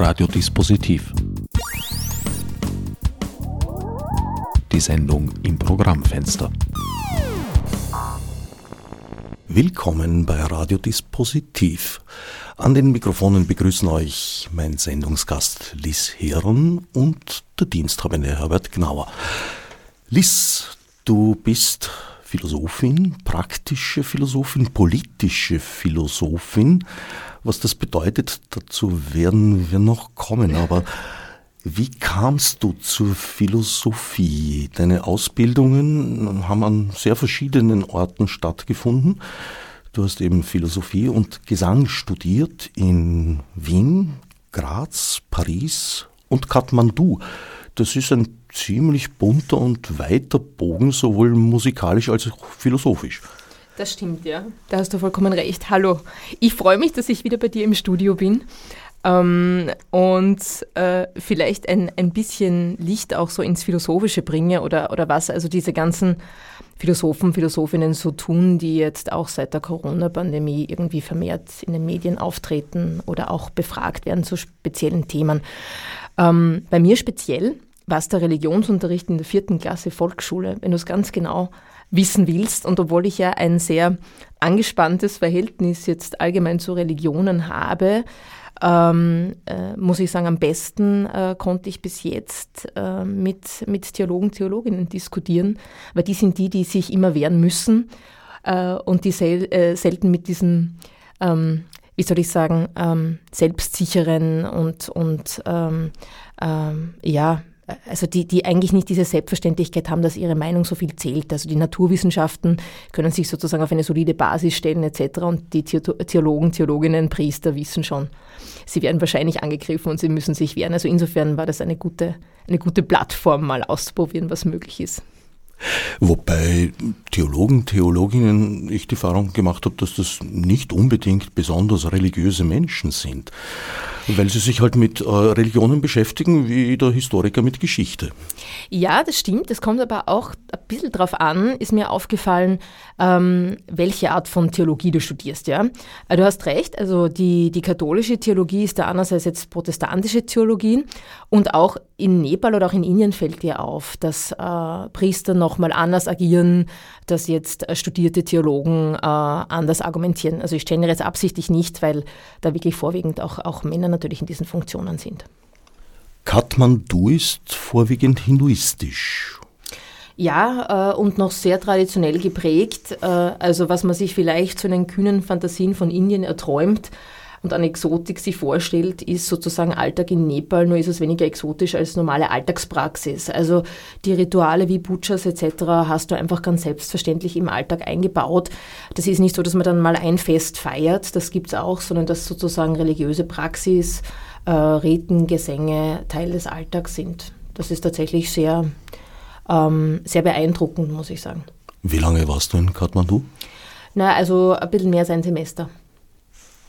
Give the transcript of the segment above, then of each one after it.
Radiodispositiv. Die Sendung im Programmfenster. Willkommen bei Radiodispositiv. An den Mikrofonen begrüßen euch mein Sendungsgast Liz Herren und der Diensthabende Herbert Gnauer. Liz, du bist Philosophin, praktische Philosophin, politische Philosophin. Was das bedeutet, dazu werden wir noch kommen. Aber wie kamst du zur Philosophie? Deine Ausbildungen haben an sehr verschiedenen Orten stattgefunden. Du hast eben Philosophie und Gesang studiert in Wien, Graz, Paris und Kathmandu. Das ist ein ziemlich bunter und weiter Bogen, sowohl musikalisch als auch philosophisch. Das stimmt, ja. Da hast du vollkommen recht. Hallo. Ich freue mich, dass ich wieder bei dir im Studio bin ähm, und äh, vielleicht ein, ein bisschen Licht auch so ins Philosophische bringe oder, oder was also diese ganzen Philosophen, Philosophinnen so tun, die jetzt auch seit der Corona-Pandemie irgendwie vermehrt in den Medien auftreten oder auch befragt werden zu speziellen Themen. Ähm, bei mir speziell war es der Religionsunterricht in der vierten Klasse Volksschule, wenn du es ganz genau wissen willst. Und obwohl ich ja ein sehr angespanntes Verhältnis jetzt allgemein zu Religionen habe, ähm, äh, muss ich sagen, am besten äh, konnte ich bis jetzt äh, mit, mit Theologen, Theologinnen diskutieren, weil die sind die, die sich immer wehren müssen äh, und die sel äh, selten mit diesem, ähm, wie soll ich sagen, ähm, selbstsicheren und, und ähm, ähm, ja, also die, die eigentlich nicht diese Selbstverständlichkeit haben, dass ihre Meinung so viel zählt. Also die Naturwissenschaften können sich sozusagen auf eine solide Basis stellen etc. Und die Theologen, Theologinnen, Priester wissen schon, sie werden wahrscheinlich angegriffen und sie müssen sich wehren. Also insofern war das eine gute, eine gute Plattform, mal auszuprobieren, was möglich ist. Wobei Theologen, Theologinnen ich die Erfahrung gemacht habe, dass das nicht unbedingt besonders religiöse Menschen sind, weil sie sich halt mit äh, Religionen beschäftigen, wie der Historiker mit Geschichte. Ja, das stimmt. Es kommt aber auch ein bisschen drauf an, ist mir aufgefallen, ähm, welche Art von Theologie du studierst. Ja? Äh, du hast recht, also die, die katholische Theologie ist da einerseits jetzt protestantische Theologie und auch in Nepal oder auch in Indien fällt dir auf, dass äh, Priester nochmal anders agieren, dass jetzt äh, studierte Theologen äh, anders argumentieren. Also ich stelle jetzt absichtlich nicht, weil da wirklich vorwiegend auch, auch Männer natürlich in diesen Funktionen sind. Kathmandu ist vorwiegend hinduistisch. Ja, äh, und noch sehr traditionell geprägt. Äh, also was man sich vielleicht zu den kühnen Fantasien von Indien erträumt, und an Exotik sich vorstellt, ist sozusagen Alltag in Nepal, nur ist es weniger exotisch als normale Alltagspraxis. Also die Rituale wie Butchers etc. hast du einfach ganz selbstverständlich im Alltag eingebaut. Das ist nicht so, dass man dann mal ein Fest feiert, das gibt es auch, sondern dass sozusagen religiöse Praxis, äh, Riten, Gesänge Teil des Alltags sind. Das ist tatsächlich sehr, ähm, sehr beeindruckend, muss ich sagen. Wie lange warst du in Kathmandu? Na, also ein bisschen mehr als ein Semester.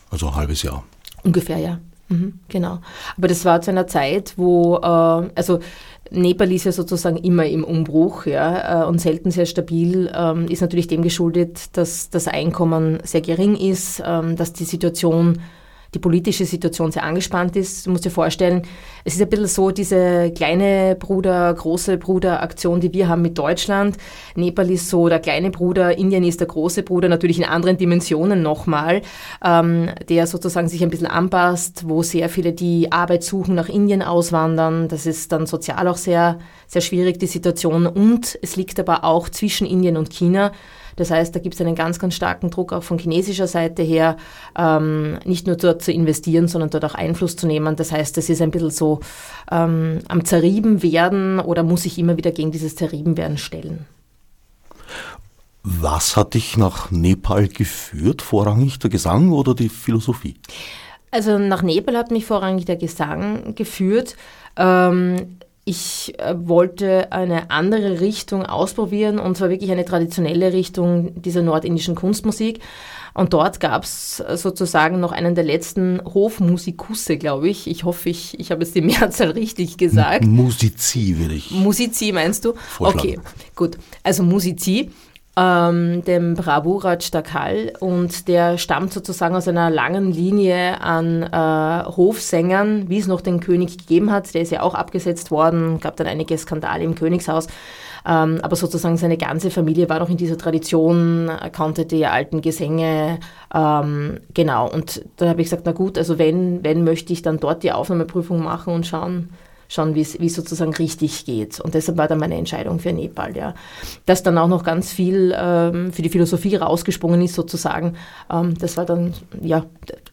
Also ein halbes Jahr. Ungefähr, ja. Mhm, genau. Aber das war zu einer Zeit, wo, äh, also Nepal ist ja sozusagen immer im Umbruch ja, äh, und selten sehr stabil, ähm, ist natürlich dem geschuldet, dass das Einkommen sehr gering ist, ähm, dass die Situation die politische Situation sehr angespannt ist. Du musst dir vorstellen, es ist ein bisschen so diese kleine Bruder, große Bruder-Aktion, die wir haben mit Deutschland. Nepal ist so der kleine Bruder, Indien ist der große Bruder, natürlich in anderen Dimensionen nochmal, ähm, der sozusagen sich ein bisschen anpasst, wo sehr viele, die Arbeit suchen, nach Indien auswandern. Das ist dann sozial auch sehr, sehr schwierig, die Situation. Und es liegt aber auch zwischen Indien und China. Das heißt, da gibt es einen ganz, ganz starken Druck auch von chinesischer Seite her, ähm, nicht nur dort zu investieren, sondern dort auch Einfluss zu nehmen. Das heißt, es ist ein bisschen so ähm, am Zerrieben werden oder muss sich immer wieder gegen dieses Zerrieben werden stellen. Was hat dich nach Nepal geführt? Vorrangig der Gesang oder die Philosophie? Also nach Nepal hat mich vorrangig der Gesang geführt. Ähm, ich äh, wollte eine andere Richtung ausprobieren und zwar wirklich eine traditionelle Richtung dieser nordindischen Kunstmusik. Und dort gab es sozusagen noch einen der letzten Hofmusikusse, glaube ich. Ich hoffe, ich, ich habe jetzt die Mehrzahl richtig gesagt. Musizi, will ich. Musizi meinst du? Vorschlagen. Okay, gut. Also Musizi. Ähm, dem Bravuraj Dakal und der stammt sozusagen aus einer langen Linie an äh, Hofsängern, wie es noch den König gegeben hat. Der ist ja auch abgesetzt worden, gab dann einige Skandale im Königshaus. Ähm, aber sozusagen seine ganze Familie war noch in dieser Tradition, kannte die alten Gesänge. Ähm, genau, und da habe ich gesagt, na gut, also wenn, wenn möchte ich dann dort die Aufnahmeprüfung machen und schauen, schauen, wie es sozusagen richtig geht. Und deshalb war dann meine Entscheidung für Nepal, ja. Dass dann auch noch ganz viel ähm, für die Philosophie rausgesprungen ist, sozusagen, ähm, das war dann, ja,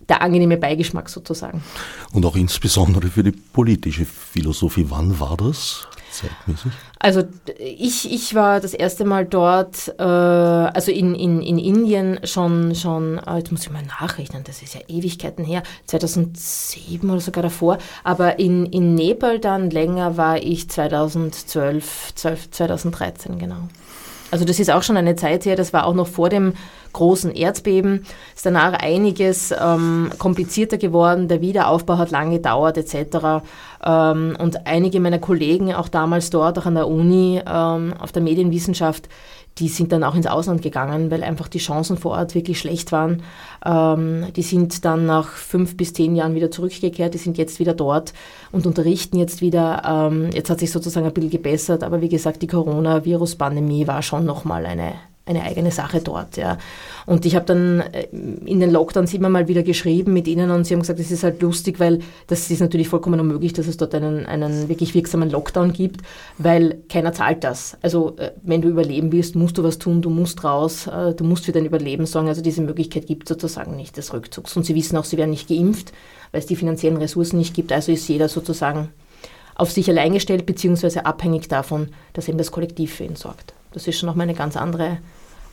der angenehme Beigeschmack sozusagen. Und auch insbesondere für die politische Philosophie. Wann war das? Zeitmäßig? Also ich, ich war das erste Mal dort, äh, also in, in, in Indien schon, schon, äh, jetzt muss ich mal nachrechnen, das ist ja Ewigkeiten her, 2007 oder sogar davor, aber in, in Nepal dann länger war ich 2012, 12, 2013 genau. Also das ist auch schon eine Zeit her, das war auch noch vor dem großen Erdbeben. Ist danach einiges ähm, komplizierter geworden, der Wiederaufbau hat lange gedauert etc. Ähm, und einige meiner Kollegen, auch damals dort, auch an der Uni, ähm, auf der Medienwissenschaft, die sind dann auch ins Ausland gegangen, weil einfach die Chancen vor Ort wirklich schlecht waren. Ähm, die sind dann nach fünf bis zehn Jahren wieder zurückgekehrt, die sind jetzt wieder dort und unterrichten jetzt wieder. Ähm, jetzt hat sich sozusagen ein bisschen gebessert, aber wie gesagt, die Coronavirus-Pandemie war schon nochmal eine, eine eigene Sache dort. Ja. Und ich habe dann äh, in den Lockdowns immer mal wieder geschrieben mit ihnen und sie haben gesagt, es ist halt lustig, weil das ist natürlich vollkommen unmöglich, dass es dort einen, einen wirklich wirksamen Lockdown gibt, weil keiner zahlt das. Also äh, wenn du überleben willst, musst du was tun, du musst raus, äh, du musst für dein Überleben sorgen. Also diese Möglichkeit gibt sozusagen nicht des Rückzugs. Und sie wissen auch, sie werden nicht geimpft, weil es die finanziellen Ressourcen nicht gibt. Also ist jeder sozusagen auf sich allein gestellt, beziehungsweise abhängig davon, dass eben das Kollektiv für ihn sorgt. Das ist schon nochmal eine ganz andere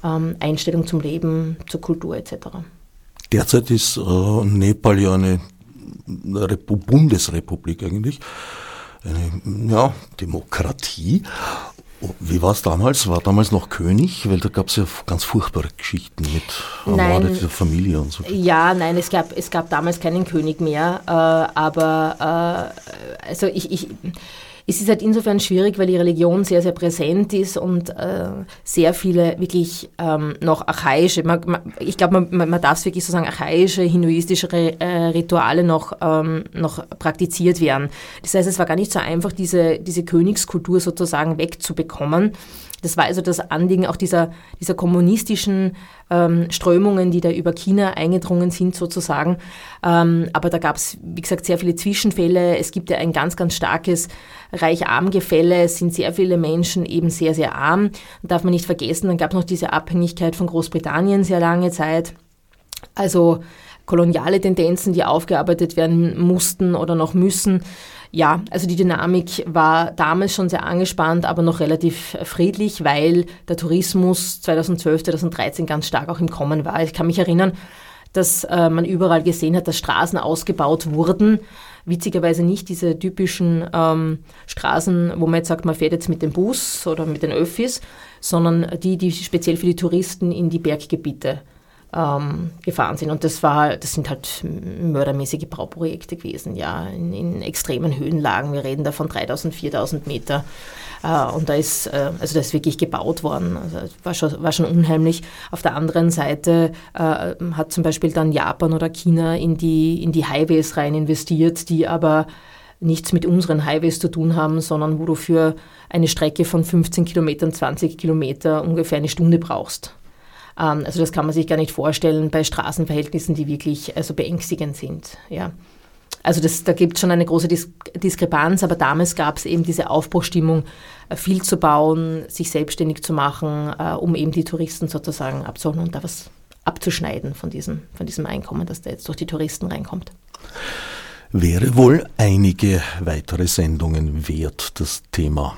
ähm, Einstellung zum Leben, zur Kultur etc. Derzeit ist äh, Nepal ja eine Repu Bundesrepublik eigentlich, eine ja, Demokratie. Wie war es damals? War damals noch König? Weil da gab es ja ganz furchtbare Geschichten mit ermordeter Familie und so. Ja, nein, es gab, es gab damals keinen König mehr. Äh, aber äh, also ich, ich es ist halt insofern schwierig, weil die Religion sehr, sehr präsent ist und äh, sehr viele wirklich ähm, noch archaische, man, man, ich glaube, man, man darf es wirklich so sagen, archaische, hinduistische äh, Rituale noch, ähm, noch praktiziert werden. Das heißt, es war gar nicht so einfach, diese, diese Königskultur sozusagen wegzubekommen. Das war also das Anliegen auch dieser, dieser kommunistischen ähm, Strömungen, die da über China eingedrungen sind sozusagen. Ähm, aber da gab es, wie gesagt, sehr viele Zwischenfälle. Es gibt ja ein ganz, ganz starkes Reich-Arm-Gefälle. Es sind sehr viele Menschen eben sehr, sehr arm. darf man nicht vergessen, dann gab es noch diese Abhängigkeit von Großbritannien sehr lange Zeit. Also koloniale Tendenzen, die aufgearbeitet werden mussten oder noch müssen. Ja, also die Dynamik war damals schon sehr angespannt, aber noch relativ friedlich, weil der Tourismus 2012, 2013 ganz stark auch im Kommen war. Ich kann mich erinnern, dass äh, man überall gesehen hat, dass Straßen ausgebaut wurden. Witzigerweise nicht diese typischen ähm, Straßen, wo man jetzt sagt, man fährt jetzt mit dem Bus oder mit den Öffis, sondern die, die speziell für die Touristen in die Berggebiete ähm, gefahren sind. Und das war, das sind halt mördermäßige Bauprojekte gewesen, ja, in, in extremen Höhenlagen. Wir reden da von 3000, 4000 Meter. Äh, und da ist, äh, also da ist wirklich gebaut worden. Also war schon, war schon unheimlich. Auf der anderen Seite äh, hat zum Beispiel dann Japan oder China in die, in die Highways rein investiert, die aber nichts mit unseren Highways zu tun haben, sondern wo du für eine Strecke von 15 Kilometern, 20 Kilometer ungefähr eine Stunde brauchst. Ähm, also das kann man sich gar nicht vorstellen bei Straßenverhältnissen, die wirklich also beängstigend sind. Ja. Also das, da gibt es schon eine große Dis Diskrepanz, aber damals gab es eben diese Aufbruchstimmung, äh, viel zu bauen, sich selbstständig zu machen, äh, um eben die Touristen sozusagen abzuholen und da was abzuschneiden von diesem, von diesem Einkommen, das da jetzt durch die Touristen reinkommt. Wäre wohl einige weitere Sendungen wert, das Thema.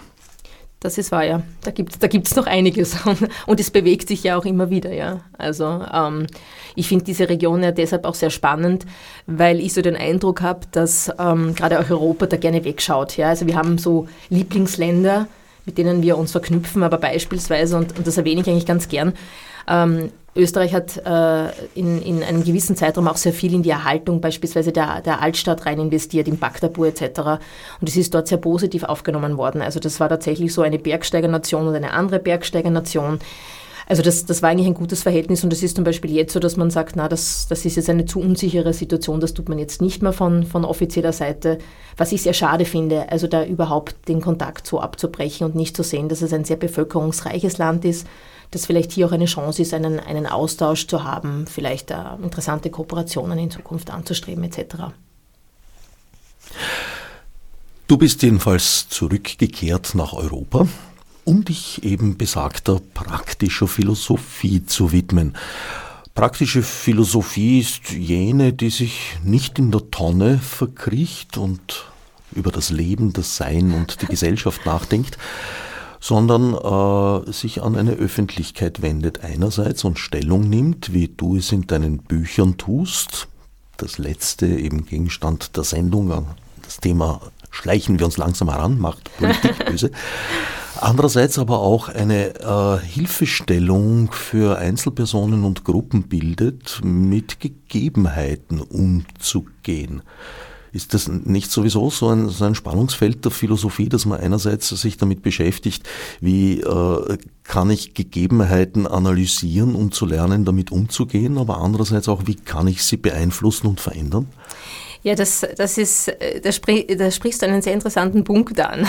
Das ist wahr, ja. Da gibt es da gibt's noch einiges und es bewegt sich ja auch immer wieder, ja. Also ähm, ich finde diese Region ja deshalb auch sehr spannend, weil ich so den Eindruck habe, dass ähm, gerade auch Europa da gerne wegschaut. Ja. Also wir haben so Lieblingsländer, mit denen wir uns verknüpfen, aber beispielsweise, und, und das erwähne ich eigentlich ganz gern, ähm, Österreich hat äh, in, in einem gewissen Zeitraum auch sehr viel in die Erhaltung beispielsweise der, der Altstadt rein investiert, in Bagdabur etc. Und es ist dort sehr positiv aufgenommen worden. Also das war tatsächlich so eine Bergsteigernation und eine andere Bergsteigernation. Also das, das war eigentlich ein gutes Verhältnis und es ist zum Beispiel jetzt so, dass man sagt, na, das, das ist jetzt eine zu unsichere Situation, das tut man jetzt nicht mehr von, von offizieller Seite, was ich sehr schade finde, also da überhaupt den Kontakt so abzubrechen und nicht zu sehen, dass es ein sehr bevölkerungsreiches Land ist, dass vielleicht hier auch eine Chance ist, einen, einen Austausch zu haben, vielleicht äh, interessante Kooperationen in Zukunft anzustreben etc. Du bist jedenfalls zurückgekehrt nach Europa um dich eben besagter praktischer Philosophie zu widmen. Praktische Philosophie ist jene, die sich nicht in der Tonne verkriecht und über das Leben, das Sein und die Gesellschaft nachdenkt, sondern äh, sich an eine Öffentlichkeit wendet einerseits und Stellung nimmt, wie du es in deinen Büchern tust. Das letzte eben Gegenstand der Sendung, das Thema schleichen wir uns langsam heran, macht Politik böse. Andererseits aber auch eine äh, Hilfestellung für Einzelpersonen und Gruppen bildet, mit Gegebenheiten umzugehen. Ist das nicht sowieso so ein, so ein Spannungsfeld der Philosophie, dass man einerseits sich damit beschäftigt, wie äh, kann ich Gegebenheiten analysieren, um zu lernen, damit umzugehen, aber andererseits auch, wie kann ich sie beeinflussen und verändern? Ja, das, das ist, da, sprich, da sprichst du einen sehr interessanten Punkt an.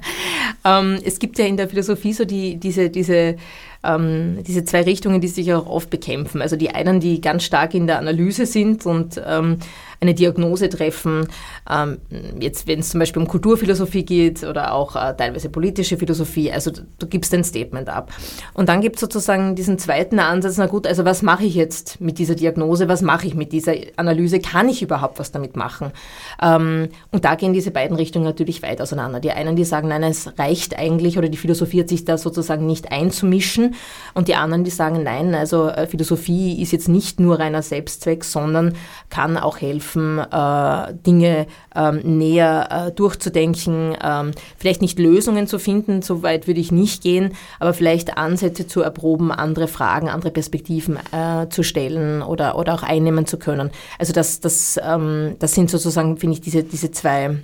ähm, es gibt ja in der Philosophie so die, diese, diese, ähm, diese zwei Richtungen, die sich auch oft bekämpfen. Also die einen, die ganz stark in der Analyse sind und ähm, eine Diagnose treffen. Ähm, jetzt, wenn es zum Beispiel um Kulturphilosophie geht oder auch äh, teilweise politische Philosophie, also du, gibst ein Statement ab. Und dann gibt es sozusagen diesen zweiten Ansatz, na gut, also was mache ich jetzt mit dieser Diagnose, was mache ich mit dieser Analyse, kann ich überhaupt was damit machen? Ähm, und da gehen diese beiden Richtungen natürlich weit auseinander. Die einen, die sagen, nein, es reicht eigentlich oder die Philosophie hat sich da sozusagen nicht einzumischen und die anderen, die sagen, nein, also äh, Philosophie ist jetzt nicht nur reiner Selbstzweck, sondern kann auch helfen, helfen, äh, Dinge ähm, näher äh, durchzudenken, ähm, vielleicht nicht Lösungen zu finden, so weit würde ich nicht gehen, aber vielleicht Ansätze zu erproben, andere Fragen, andere Perspektiven äh, zu stellen oder, oder auch einnehmen zu können. Also das, das, ähm, das sind sozusagen, finde ich, diese, diese zwei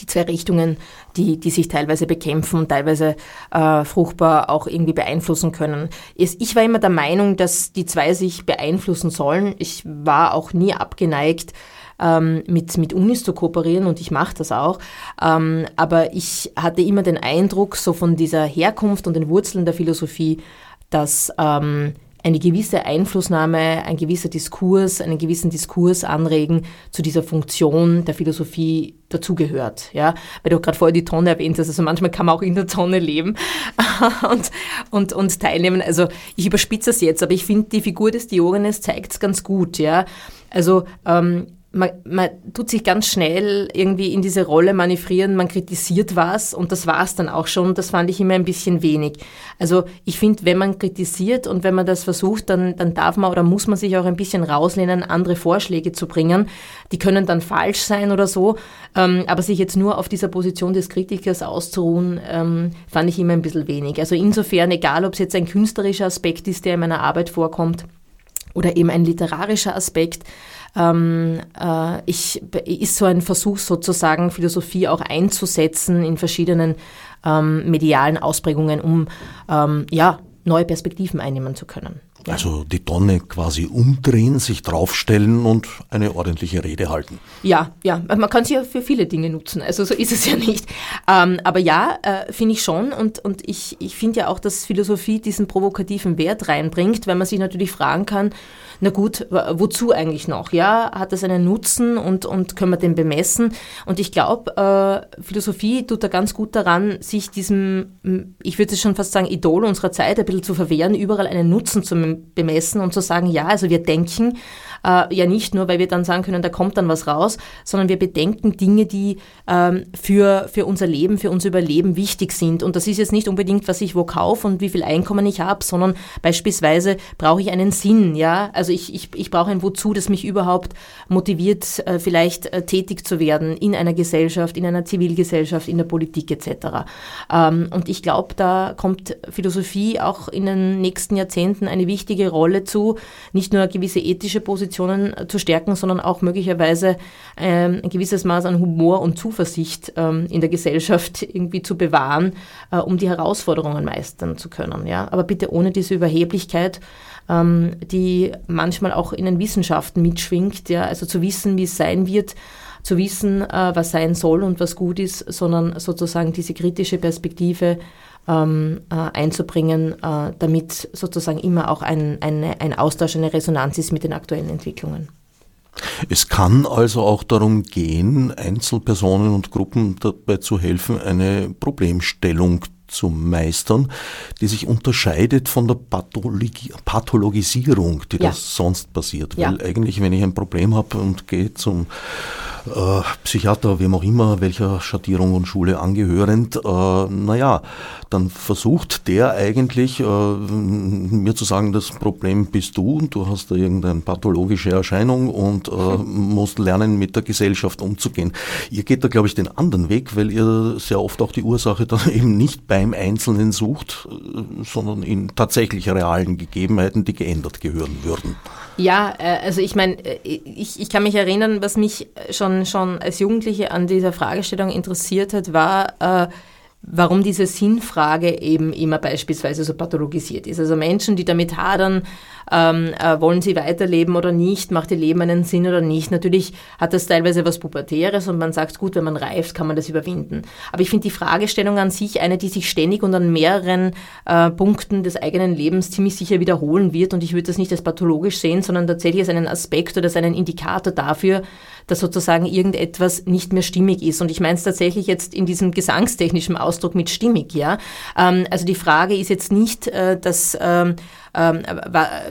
die zwei Richtungen, die, die sich teilweise bekämpfen und teilweise äh, fruchtbar auch irgendwie beeinflussen können. Ich war immer der Meinung, dass die zwei sich beeinflussen sollen. Ich war auch nie abgeneigt, ähm, mit, mit Unis zu kooperieren und ich mache das auch. Ähm, aber ich hatte immer den Eindruck, so von dieser Herkunft und den Wurzeln der Philosophie, dass ähm, eine gewisse Einflussnahme, ein gewisser Diskurs, einen gewissen Diskurs anregen zu dieser Funktion der Philosophie dazugehört. Ja? Weil du gerade vorher die Tonne erwähnt hast, also manchmal kann man auch in der Tonne leben und, und, und teilnehmen. Also ich überspitze es jetzt, aber ich finde, die Figur des Diogenes zeigt es ganz gut. Ja? Also ähm, man, man tut sich ganz schnell irgendwie in diese Rolle manövrieren, man kritisiert was und das war es dann auch schon. Das fand ich immer ein bisschen wenig. Also ich finde, wenn man kritisiert und wenn man das versucht, dann, dann darf man oder muss man sich auch ein bisschen rauslehnen, andere Vorschläge zu bringen. Die können dann falsch sein oder so, ähm, aber sich jetzt nur auf dieser Position des Kritikers auszuruhen, ähm, fand ich immer ein bisschen wenig. Also insofern, egal ob es jetzt ein künstlerischer Aspekt ist, der in meiner Arbeit vorkommt, oder eben ein literarischer Aspekt, ähm, äh, ich, ist so ein Versuch sozusagen, Philosophie auch einzusetzen in verschiedenen ähm, medialen Ausprägungen, um ähm, ja, neue Perspektiven einnehmen zu können. Also die Tonne quasi umdrehen, sich draufstellen und eine ordentliche Rede halten. Ja, ja, man kann sie ja für viele Dinge nutzen, also so ist es ja nicht. Ähm, aber ja, äh, finde ich schon und, und ich, ich finde ja auch, dass Philosophie diesen provokativen Wert reinbringt, weil man sich natürlich fragen kann, na gut, wozu eigentlich noch? Ja, hat das einen Nutzen und, und können wir den bemessen? Und ich glaube, äh, Philosophie tut da ganz gut daran, sich diesem, ich würde es schon fast sagen, Idol unserer Zeit ein bisschen zu verwehren, überall einen Nutzen zu bemessen und zu sagen, ja, also wir denken, äh, ja nicht nur, weil wir dann sagen können, da kommt dann was raus, sondern wir bedenken Dinge, die ähm, für, für unser Leben, für unser Überleben wichtig sind. Und das ist jetzt nicht unbedingt, was ich wo kaufe und wie viel Einkommen ich habe, sondern beispielsweise brauche ich einen Sinn. Ja? Also ich, ich, ich brauche ein Wozu, das mich überhaupt motiviert, äh, vielleicht äh, tätig zu werden in einer Gesellschaft, in einer Zivilgesellschaft, in der Politik etc. Ähm, und ich glaube, da kommt Philosophie auch in den nächsten Jahrzehnten eine wichtige Rolle zu, nicht nur gewisse ethische Positionen äh, zu stärken, sondern auch möglicherweise ähm, ein gewisses Maß an Humor und Zuversicht ähm, in der Gesellschaft irgendwie zu bewahren, äh, um die Herausforderungen meistern zu können. Ja? Aber bitte ohne diese Überheblichkeit, ähm, die manchmal auch in den Wissenschaften mitschwingt, ja? also zu wissen, wie es sein wird, zu wissen, äh, was sein soll und was gut ist, sondern sozusagen diese kritische Perspektive ähm, äh, einzubringen, äh, damit sozusagen immer auch ein, eine, ein Austausch, eine Resonanz ist mit den aktuellen Entwicklungen. Es kann also auch darum gehen, Einzelpersonen und Gruppen dabei zu helfen, eine Problemstellung zu meistern, die sich unterscheidet von der Pathologi Pathologisierung, die ja. das sonst passiert. Weil ja. eigentlich, wenn ich ein Problem habe und gehe zum äh, Psychiater, wem auch immer, welcher Schattierung und Schule angehörend, äh, naja, dann versucht der eigentlich äh, mir zu sagen, das Problem bist du und du hast da irgendeine pathologische Erscheinung und äh, musst lernen, mit der Gesellschaft umzugehen. Ihr geht da, glaube ich, den anderen Weg, weil ihr sehr oft auch die Ursache dann eben nicht beim Einzelnen sucht, äh, sondern in tatsächlich realen Gegebenheiten, die geändert gehören würden. Ja, äh, also ich meine, äh, ich, ich kann mich erinnern, was mich schon, schon als Jugendliche an dieser Fragestellung interessiert hat, war, äh, warum diese Sinnfrage eben immer beispielsweise so pathologisiert ist. Also Menschen, die damit hadern, ähm, äh, wollen sie weiterleben oder nicht, macht ihr Leben einen Sinn oder nicht. Natürlich hat das teilweise was Pubertäres und man sagt, gut, wenn man reift, kann man das überwinden. Aber ich finde die Fragestellung an sich eine, die sich ständig und an mehreren äh, Punkten des eigenen Lebens ziemlich sicher wiederholen wird und ich würde das nicht als pathologisch sehen, sondern tatsächlich als einen Aspekt oder als einen Indikator dafür, dass sozusagen irgendetwas nicht mehr stimmig ist. Und ich meine es tatsächlich jetzt in diesem gesangstechnischen Ausdruck mit stimmig, ja. Ähm, also die Frage ist jetzt nicht, äh, dass ähm, ähm,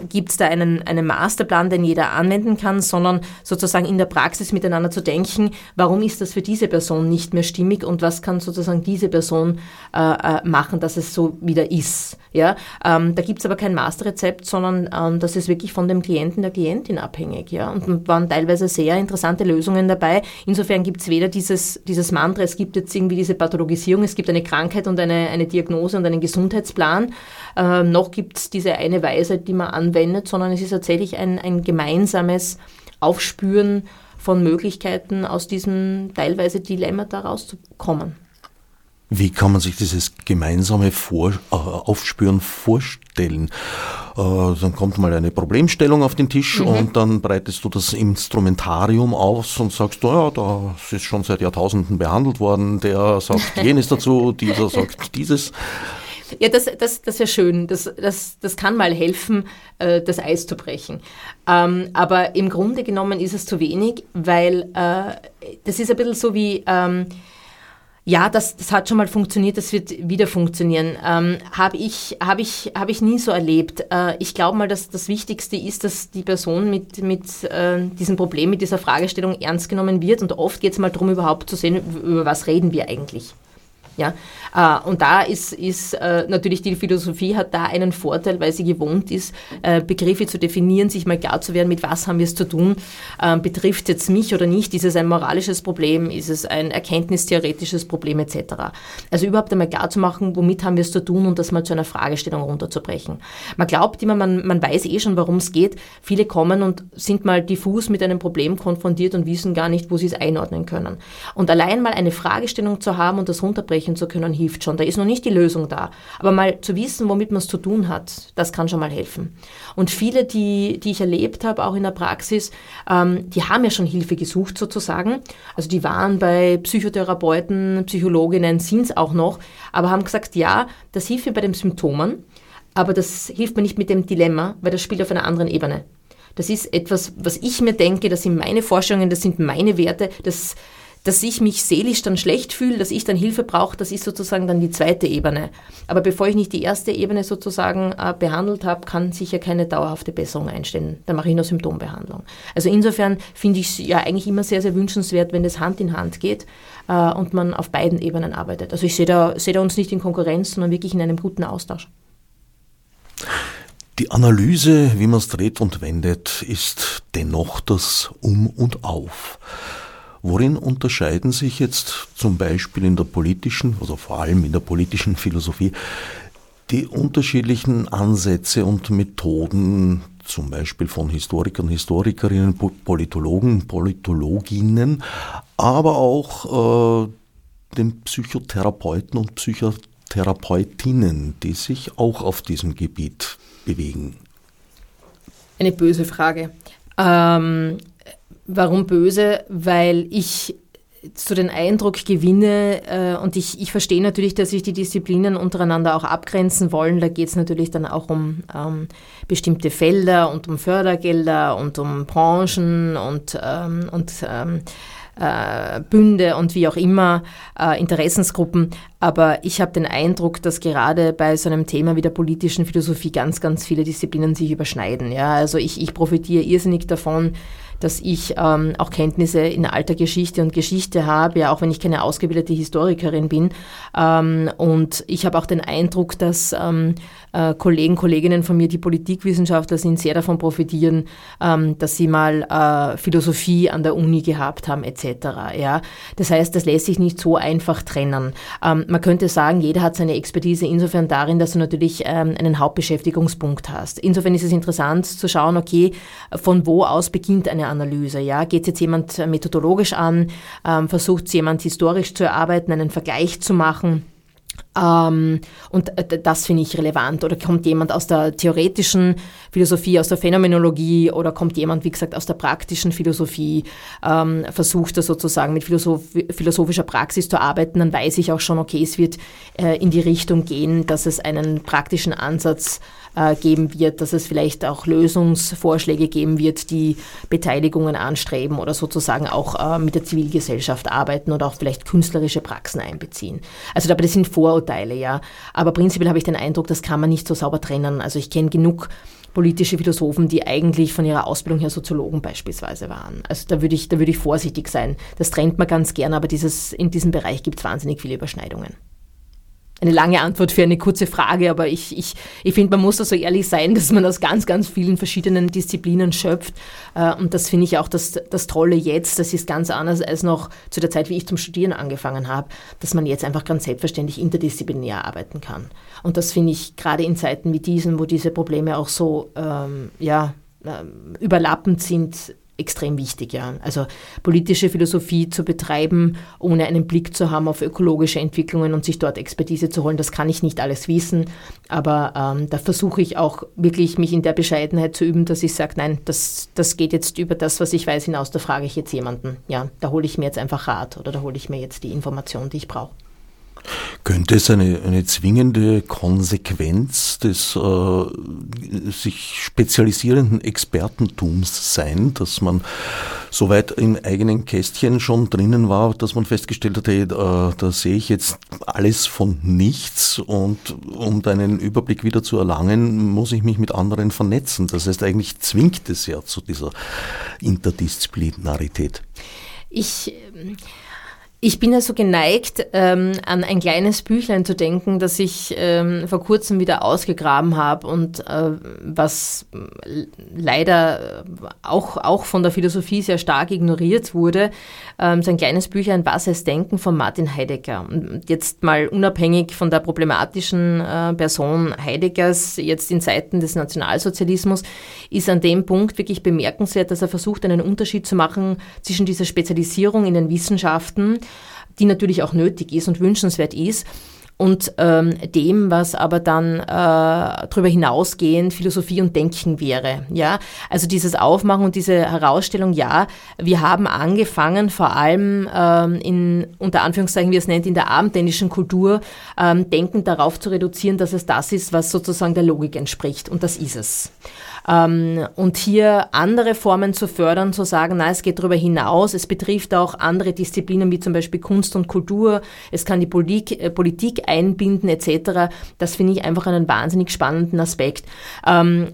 gibt es da einen, einen Masterplan, den jeder anwenden kann, sondern sozusagen in der Praxis miteinander zu denken, warum ist das für diese Person nicht mehr stimmig und was kann sozusagen diese Person äh, äh machen, dass es so wieder ist. Ja? Ähm, da gibt es aber kein Masterrezept, sondern ähm, das ist wirklich von dem Klienten, der Klientin abhängig. Ja? Und waren teilweise sehr interessante Lösungen dabei. Insofern gibt es weder dieses, dieses Mantra, es gibt jetzt irgendwie diese Pathologisierung, es gibt eine Krankheit und eine, eine Diagnose und einen Gesundheitsplan, äh, noch gibt es diese eine Weisheit, die man anwendet, sondern es ist tatsächlich ein, ein gemeinsames Aufspüren von Möglichkeiten, aus diesem teilweise Dilemma da rauszukommen. Wie kann man sich dieses gemeinsame Vor äh, Aufspüren vorstellen? Äh, dann kommt mal eine Problemstellung auf den Tisch mhm. und dann breitest du das Instrumentarium aus und sagst, oh ja, das ist schon seit Jahrtausenden behandelt worden, der sagt jenes dazu, dieser sagt dieses. Ja, das, das, das wäre schön. Das, das, das kann mal helfen, äh, das Eis zu brechen. Ähm, aber im Grunde genommen ist es zu wenig, weil äh, das ist ein bisschen so wie... Ähm, ja, das, das hat schon mal funktioniert, das wird wieder funktionieren. Ähm, Habe ich, hab ich, hab ich nie so erlebt. Äh, ich glaube mal, dass das Wichtigste ist, dass die Person mit, mit äh, diesem Problem, mit dieser Fragestellung ernst genommen wird. Und oft geht es mal darum, überhaupt zu sehen, über was reden wir eigentlich. Ja? Äh, und da ist, ist äh, natürlich die Philosophie hat da einen Vorteil, weil sie gewohnt ist, äh, Begriffe zu definieren, sich mal klar zu werden, mit was haben wir es zu tun, ähm, betrifft jetzt mich oder nicht, ist es ein moralisches Problem, ist es ein erkenntnistheoretisches Problem etc. Also überhaupt einmal klar zu machen, womit haben wir es zu tun und das mal zu einer Fragestellung runterzubrechen. Man glaubt immer, man, man weiß eh schon, worum es geht. Viele kommen und sind mal diffus mit einem Problem konfrontiert und wissen gar nicht, wo sie es einordnen können. Und allein mal eine Fragestellung zu haben und das runterbrechen ansprechen zu können, hilft schon. Da ist noch nicht die Lösung da. Aber mal zu wissen, womit man es zu tun hat, das kann schon mal helfen. Und viele, die, die ich erlebt habe, auch in der Praxis, ähm, die haben ja schon Hilfe gesucht sozusagen. Also die waren bei Psychotherapeuten, Psychologinnen, sind es auch noch, aber haben gesagt, ja, das hilft mir bei den Symptomen, aber das hilft mir nicht mit dem Dilemma, weil das spielt auf einer anderen Ebene. Das ist etwas, was ich mir denke, das sind meine Vorstellungen, das sind meine Werte, das dass ich mich seelisch dann schlecht fühle, dass ich dann Hilfe brauche, das ist sozusagen dann die zweite Ebene. Aber bevor ich nicht die erste Ebene sozusagen äh, behandelt habe, kann sicher keine dauerhafte Besserung einstellen. Dann mache ich nur Symptombehandlung. Also insofern finde ich es ja eigentlich immer sehr, sehr wünschenswert, wenn das Hand in Hand geht äh, und man auf beiden Ebenen arbeitet. Also ich sehe da, seh da uns nicht in Konkurrenz, sondern wirklich in einem guten Austausch. Die Analyse, wie man es dreht und wendet, ist dennoch das Um und Auf. Worin unterscheiden sich jetzt zum Beispiel in der politischen, also vor allem in der politischen Philosophie, die unterschiedlichen Ansätze und Methoden, zum Beispiel von Historikern, Historikerinnen, Politologen, Politologinnen, aber auch äh, den Psychotherapeuten und Psychotherapeutinnen, die sich auch auf diesem Gebiet bewegen? Eine böse Frage. Ähm, warum böse? Weil ich so den Eindruck gewinne, äh, und ich, ich verstehe natürlich, dass sich die Disziplinen untereinander auch abgrenzen wollen. Da geht es natürlich dann auch um ähm, bestimmte Felder und um Fördergelder und um Branchen und, ähm, und ähm, äh, Bünde und wie auch immer, äh, Interessensgruppen. Aber ich habe den Eindruck, dass gerade bei so einem Thema wie der politischen Philosophie ganz, ganz viele Disziplinen sich überschneiden. Ja? Also ich, ich profitiere irrsinnig davon, dass ich ähm, auch Kenntnisse in alter Geschichte und Geschichte habe, ja, auch wenn ich keine ausgebildete Historikerin bin. Ähm, und ich habe auch den Eindruck, dass ähm, äh, Kollegen, Kolleginnen von mir, die Politikwissenschaftler sind, sehr davon profitieren, ähm, dass sie mal äh, Philosophie an der Uni gehabt haben, etc. Ja? Das heißt, das lässt sich nicht so einfach trennen. Ähm, man könnte sagen, jeder hat seine Expertise insofern darin, dass du natürlich ähm, einen Hauptbeschäftigungspunkt hast. Insofern ist es interessant zu schauen, okay, von wo aus beginnt eine Analyse. Ja? Geht jetzt jemand methodologisch an, ähm, versucht jemand historisch zu erarbeiten, einen Vergleich zu machen? Ähm, und das finde ich relevant. Oder kommt jemand aus der theoretischen Philosophie, aus der Phänomenologie oder kommt jemand, wie gesagt, aus der praktischen Philosophie, ähm, versucht er sozusagen mit Philosoph philosophischer Praxis zu arbeiten, dann weiß ich auch schon, okay, es wird äh, in die Richtung gehen, dass es einen praktischen Ansatz äh, geben wird, dass es vielleicht auch Lösungsvorschläge geben wird, die Beteiligungen anstreben oder sozusagen auch äh, mit der Zivilgesellschaft arbeiten oder auch vielleicht künstlerische Praxen einbeziehen. Also aber sind Vorurteile, ja. Aber prinzipiell habe ich den Eindruck, das kann man nicht so sauber trennen. Also ich kenne genug politische Philosophen, die eigentlich von ihrer Ausbildung her Soziologen beispielsweise waren. Also da würde ich, da würde ich vorsichtig sein. Das trennt man ganz gern, aber dieses, in diesem Bereich gibt es wahnsinnig viele Überschneidungen eine lange Antwort für eine kurze Frage, aber ich, ich, ich finde, man muss da so ehrlich sein, dass man aus ganz, ganz vielen verschiedenen Disziplinen schöpft. Äh, und das finde ich auch das, das Tolle jetzt. Das ist ganz anders als noch zu der Zeit, wie ich zum Studieren angefangen habe, dass man jetzt einfach ganz selbstverständlich interdisziplinär arbeiten kann. Und das finde ich gerade in Zeiten wie diesen, wo diese Probleme auch so ähm, ja, äh, überlappend sind, extrem wichtig, ja. Also politische Philosophie zu betreiben, ohne einen Blick zu haben auf ökologische Entwicklungen und sich dort Expertise zu holen, das kann ich nicht alles wissen. Aber ähm, da versuche ich auch wirklich, mich in der Bescheidenheit zu üben, dass ich sage, nein, das, das geht jetzt über das, was ich weiß, hinaus, da frage ich jetzt jemanden. Ja, da hole ich mir jetzt einfach Rat oder da hole ich mir jetzt die Information, die ich brauche. Könnte es eine, eine zwingende Konsequenz des äh, sich spezialisierenden Expertentums sein, dass man soweit im eigenen Kästchen schon drinnen war, dass man festgestellt hat, hey, äh, da sehe ich jetzt alles von nichts und um deinen Überblick wieder zu erlangen, muss ich mich mit anderen vernetzen. Das heißt, eigentlich zwingt es ja zu dieser Interdisziplinarität. Ich ähm, ich bin ja so geneigt, ähm, an ein kleines Büchlein zu denken, das ich ähm, vor kurzem wieder ausgegraben habe und äh, was leider auch, auch von der Philosophie sehr stark ignoriert wurde. Ähm, so ein kleines Büchlein Was es Denken von Martin Heidegger. Und jetzt mal unabhängig von der problematischen äh, Person Heideggers, jetzt in Zeiten des Nationalsozialismus, ist an dem Punkt wirklich bemerkenswert, dass er versucht, einen Unterschied zu machen zwischen dieser Spezialisierung in den Wissenschaften, die natürlich auch nötig ist und wünschenswert ist, und ähm, dem, was aber dann äh, darüber hinausgehend Philosophie und Denken wäre. Ja, also dieses Aufmachen und diese Herausstellung, ja, wir haben angefangen, vor allem ähm, in unter Anführungszeichen, wie es nennt, in der abendländischen Kultur ähm, Denken darauf zu reduzieren, dass es das ist, was sozusagen der Logik entspricht. Und das ist es. Ähm, und hier andere Formen zu fördern, zu sagen, na, es geht darüber hinaus, es betrifft auch andere Disziplinen wie zum Beispiel Kunst und Kultur, es kann die Politik, äh, Politik einbinden etc. Das finde ich einfach einen wahnsinnig spannenden Aspekt. Ähm,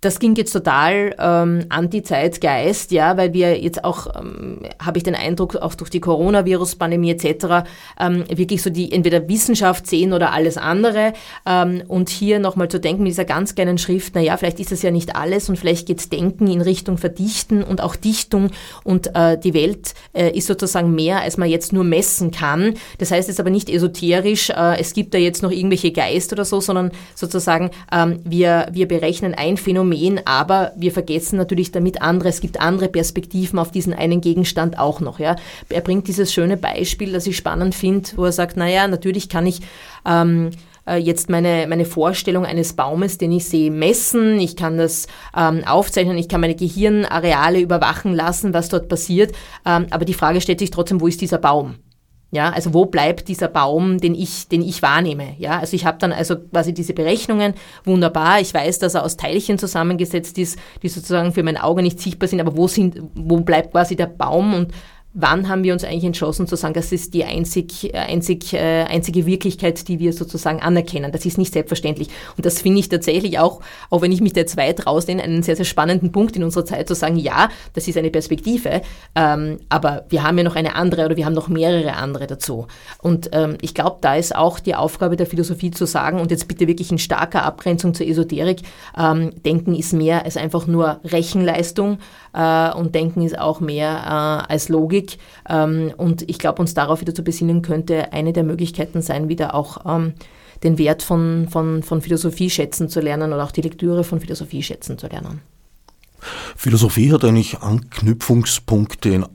das ging jetzt total ähm, anti-Zeitgeist, ja, weil wir jetzt auch, ähm, habe ich den Eindruck, auch durch die Coronavirus-Pandemie etc., ähm, wirklich so die entweder Wissenschaft sehen oder alles andere. Ähm, und hier nochmal zu denken mit dieser ganz kleinen Schrift, naja, vielleicht ist das ja nicht alles und vielleicht geht's Denken in Richtung Verdichten und auch Dichtung und äh, die Welt äh, ist sozusagen mehr, als man jetzt nur messen kann. Das heißt jetzt aber nicht esoterisch, äh, es gibt da jetzt noch irgendwelche Geist oder so, sondern sozusagen ähm, wir, wir berechnen ein Phänomen Phänomen, aber wir vergessen natürlich damit andere. Es gibt andere Perspektiven auf diesen einen Gegenstand auch noch. Ja. Er bringt dieses schöne Beispiel, das ich spannend finde, wo er sagt, naja, natürlich kann ich ähm, äh, jetzt meine, meine Vorstellung eines Baumes, den ich sehe, messen, ich kann das ähm, aufzeichnen, ich kann meine Gehirnareale überwachen lassen, was dort passiert. Ähm, aber die Frage stellt sich trotzdem, wo ist dieser Baum? Ja, also wo bleibt dieser Baum, den ich, den ich wahrnehme? Ja, also ich habe dann also quasi diese Berechnungen, wunderbar. Ich weiß, dass er aus Teilchen zusammengesetzt ist, die sozusagen für mein Auge nicht sichtbar sind, aber wo sind, wo bleibt quasi der Baum und wann haben wir uns eigentlich entschlossen zu sagen, das ist die einzig, äh, einzig, äh, einzige Wirklichkeit, die wir sozusagen anerkennen. Das ist nicht selbstverständlich. Und das finde ich tatsächlich auch, auch wenn ich mich jetzt weit rausnehme, einen sehr, sehr spannenden Punkt in unserer Zeit zu sagen, ja, das ist eine Perspektive, ähm, aber wir haben ja noch eine andere oder wir haben noch mehrere andere dazu. Und ähm, ich glaube, da ist auch die Aufgabe der Philosophie zu sagen, und jetzt bitte wirklich in starker Abgrenzung zur Esoterik, ähm, Denken ist mehr als einfach nur Rechenleistung äh, und Denken ist auch mehr äh, als Logik. Ähm, und ich glaube, uns darauf wieder zu besinnen, könnte eine der Möglichkeiten sein, wieder auch ähm, den Wert von, von, von Philosophie schätzen zu lernen oder auch die Lektüre von Philosophie schätzen zu lernen. Philosophie hat eigentlich Anknüpfungspunkte in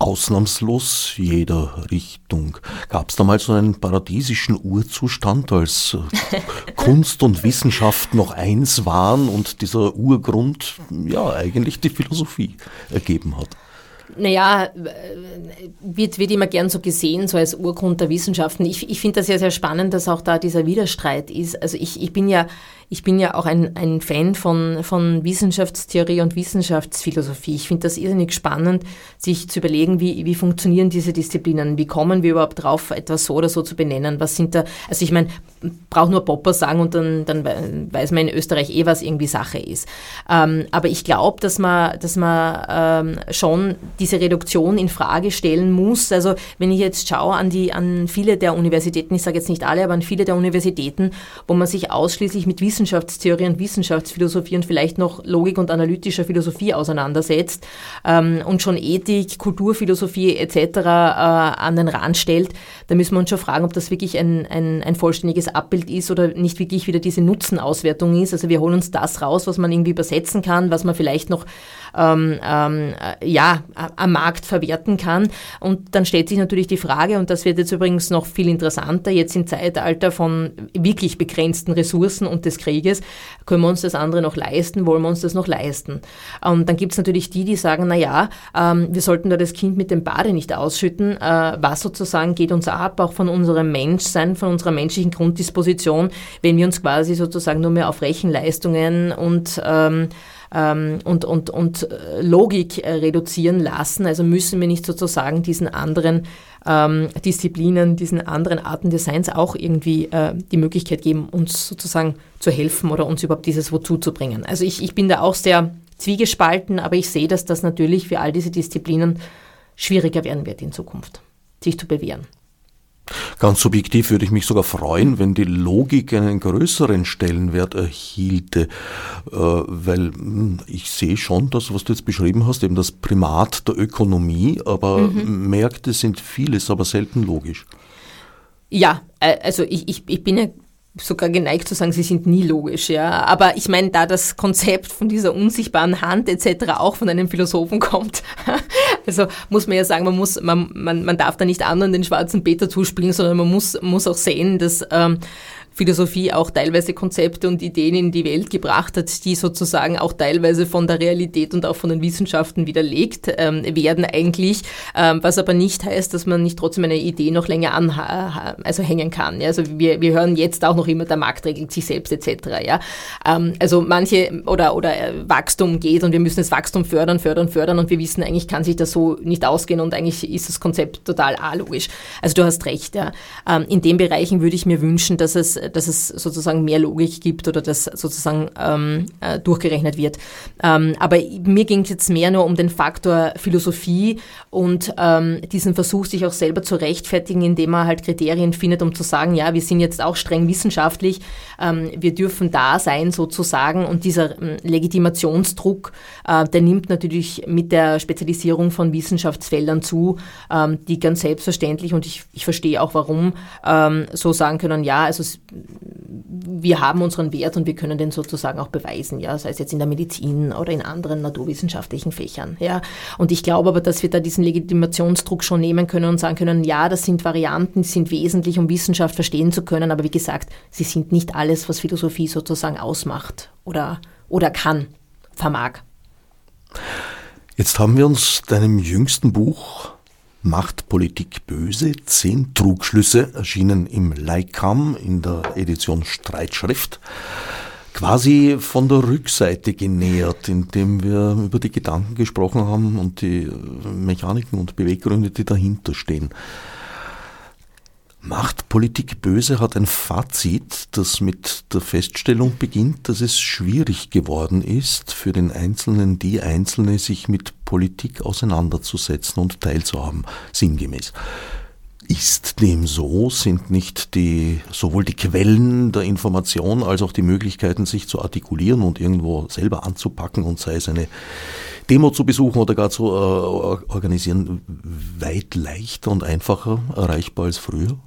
ausnahmslos jeder Richtung. Gab es da mal so einen paradiesischen Urzustand, als äh, Kunst und Wissenschaft noch eins waren und dieser Urgrund ja eigentlich die Philosophie ergeben hat? Naja, wird, wird immer gern so gesehen, so als Urgrund der Wissenschaften. Ich, ich finde das ja sehr spannend, dass auch da dieser Widerstreit ist. Also ich, ich bin ja ich bin ja auch ein, ein Fan von, von Wissenschaftstheorie und Wissenschaftsphilosophie. Ich finde das irrsinnig spannend, sich zu überlegen, wie, wie funktionieren diese Disziplinen, wie kommen wir überhaupt drauf, etwas so oder so zu benennen. Was sind da, also ich meine, brauche nur Popper sagen und dann, dann weiß man in Österreich eh, was irgendwie Sache ist. Ähm, aber ich glaube, dass man, dass man ähm, schon diese Reduktion in Frage stellen muss. Also wenn ich jetzt schaue an die, an viele der Universitäten, ich sage jetzt nicht alle, aber an viele der Universitäten, wo man sich ausschließlich mit Wissenschaft Wissenschaftstheorie und Wissenschaftsphilosophie und vielleicht noch Logik und analytischer Philosophie auseinandersetzt ähm, und schon Ethik, Kulturphilosophie etc. Äh, an den Rand stellt, da müssen wir uns schon fragen, ob das wirklich ein, ein, ein vollständiges Abbild ist oder nicht wirklich wieder diese Nutzenauswertung ist. Also wir holen uns das raus, was man irgendwie übersetzen kann, was man vielleicht noch ähm, ähm, ja, am Markt verwerten kann. Und dann stellt sich natürlich die Frage, und das wird jetzt übrigens noch viel interessanter, jetzt im Zeitalter von wirklich begrenzten Ressourcen und des Krieges, können wir uns das andere noch leisten, wollen wir uns das noch leisten? Und dann gibt es natürlich die, die sagen, na ja, ähm, wir sollten da das Kind mit dem Bade nicht ausschütten, äh, was sozusagen geht uns ab, auch von unserem Menschsein, von unserer menschlichen Grunddisposition, wenn wir uns quasi sozusagen nur mehr auf Rechenleistungen und ähm, ähm, und, und, und äh, Logik äh, reduzieren lassen. Also müssen wir nicht sozusagen diesen anderen ähm, Disziplinen, diesen anderen Arten des Seins auch irgendwie äh, die Möglichkeit geben, uns sozusagen zu helfen oder uns überhaupt dieses Wozu zu bringen. Also ich, ich bin da auch sehr zwiegespalten, aber ich sehe, dass das natürlich für all diese Disziplinen schwieriger werden wird in Zukunft, sich zu bewähren. Ganz subjektiv würde ich mich sogar freuen, wenn die Logik einen größeren Stellenwert erhielte, äh, weil hm, ich sehe schon das, was du jetzt beschrieben hast, eben das Primat der Ökonomie, aber mhm. Märkte sind vieles, aber selten logisch. Ja, äh, also ich, ich, ich bin ja sogar geneigt zu sagen, sie sind nie logisch, ja. Aber ich meine, da das Konzept von dieser unsichtbaren Hand etc. auch von einem Philosophen kommt, also muss man ja sagen, man muss, man, man, man darf da nicht anderen den schwarzen Peter zuspielen, sondern man muss, muss auch sehen, dass ähm, Philosophie auch teilweise Konzepte und Ideen in die Welt gebracht hat, die sozusagen auch teilweise von der Realität und auch von den Wissenschaften widerlegt ähm, werden eigentlich, ähm, was aber nicht heißt, dass man nicht trotzdem eine Idee noch länger an, also hängen kann. Ja? Also wir, wir hören jetzt auch noch immer, der Markt regelt sich selbst etc. Ja? Ähm, also manche oder, oder äh, Wachstum geht und wir müssen das Wachstum fördern, fördern, fördern und wir wissen eigentlich kann sich das so nicht ausgehen und eigentlich ist das Konzept total alogisch. Also du hast recht. Ja? Ähm, in den Bereichen würde ich mir wünschen, dass es dass es sozusagen mehr Logik gibt oder dass sozusagen ähm, äh, durchgerechnet wird. Ähm, aber mir ging es jetzt mehr nur um den Faktor Philosophie und ähm, diesen Versuch, sich auch selber zu rechtfertigen, indem man halt Kriterien findet, um zu sagen, ja, wir sind jetzt auch streng wissenschaftlich, ähm, wir dürfen da sein sozusagen und dieser ähm, Legitimationsdruck, äh, der nimmt natürlich mit der Spezialisierung von Wissenschaftsfeldern zu, ähm, die ganz selbstverständlich und ich, ich verstehe auch warum, so sagen können, ja, also wir haben unseren Wert und wir können den sozusagen auch beweisen, ja, sei es jetzt in der Medizin oder in anderen naturwissenschaftlichen Fächern, ja. Und ich glaube aber, dass wir da diesen Legitimationsdruck schon nehmen können und sagen können, ja, das sind Varianten, die sind wesentlich, um Wissenschaft verstehen zu können, aber wie gesagt, sie sind nicht alles, was Philosophie sozusagen ausmacht oder, oder kann, vermag. Jetzt haben wir uns deinem jüngsten Buch Macht Politik böse? Zehn Trugschlüsse erschienen im Leikam in der Edition Streitschrift. Quasi von der Rückseite genähert, indem wir über die Gedanken gesprochen haben und die Mechaniken und Beweggründe, die dahinter stehen. Macht Politik böse hat ein Fazit, das mit der Feststellung beginnt, dass es schwierig geworden ist, für den Einzelnen, die Einzelne, sich mit Politik auseinanderzusetzen und teilzuhaben, sinngemäß. Ist dem so? Sind nicht die, sowohl die Quellen der Information als auch die Möglichkeiten, sich zu artikulieren und irgendwo selber anzupacken und sei es eine Demo zu besuchen oder gar zu äh, organisieren, weit leichter und einfacher erreichbar als früher?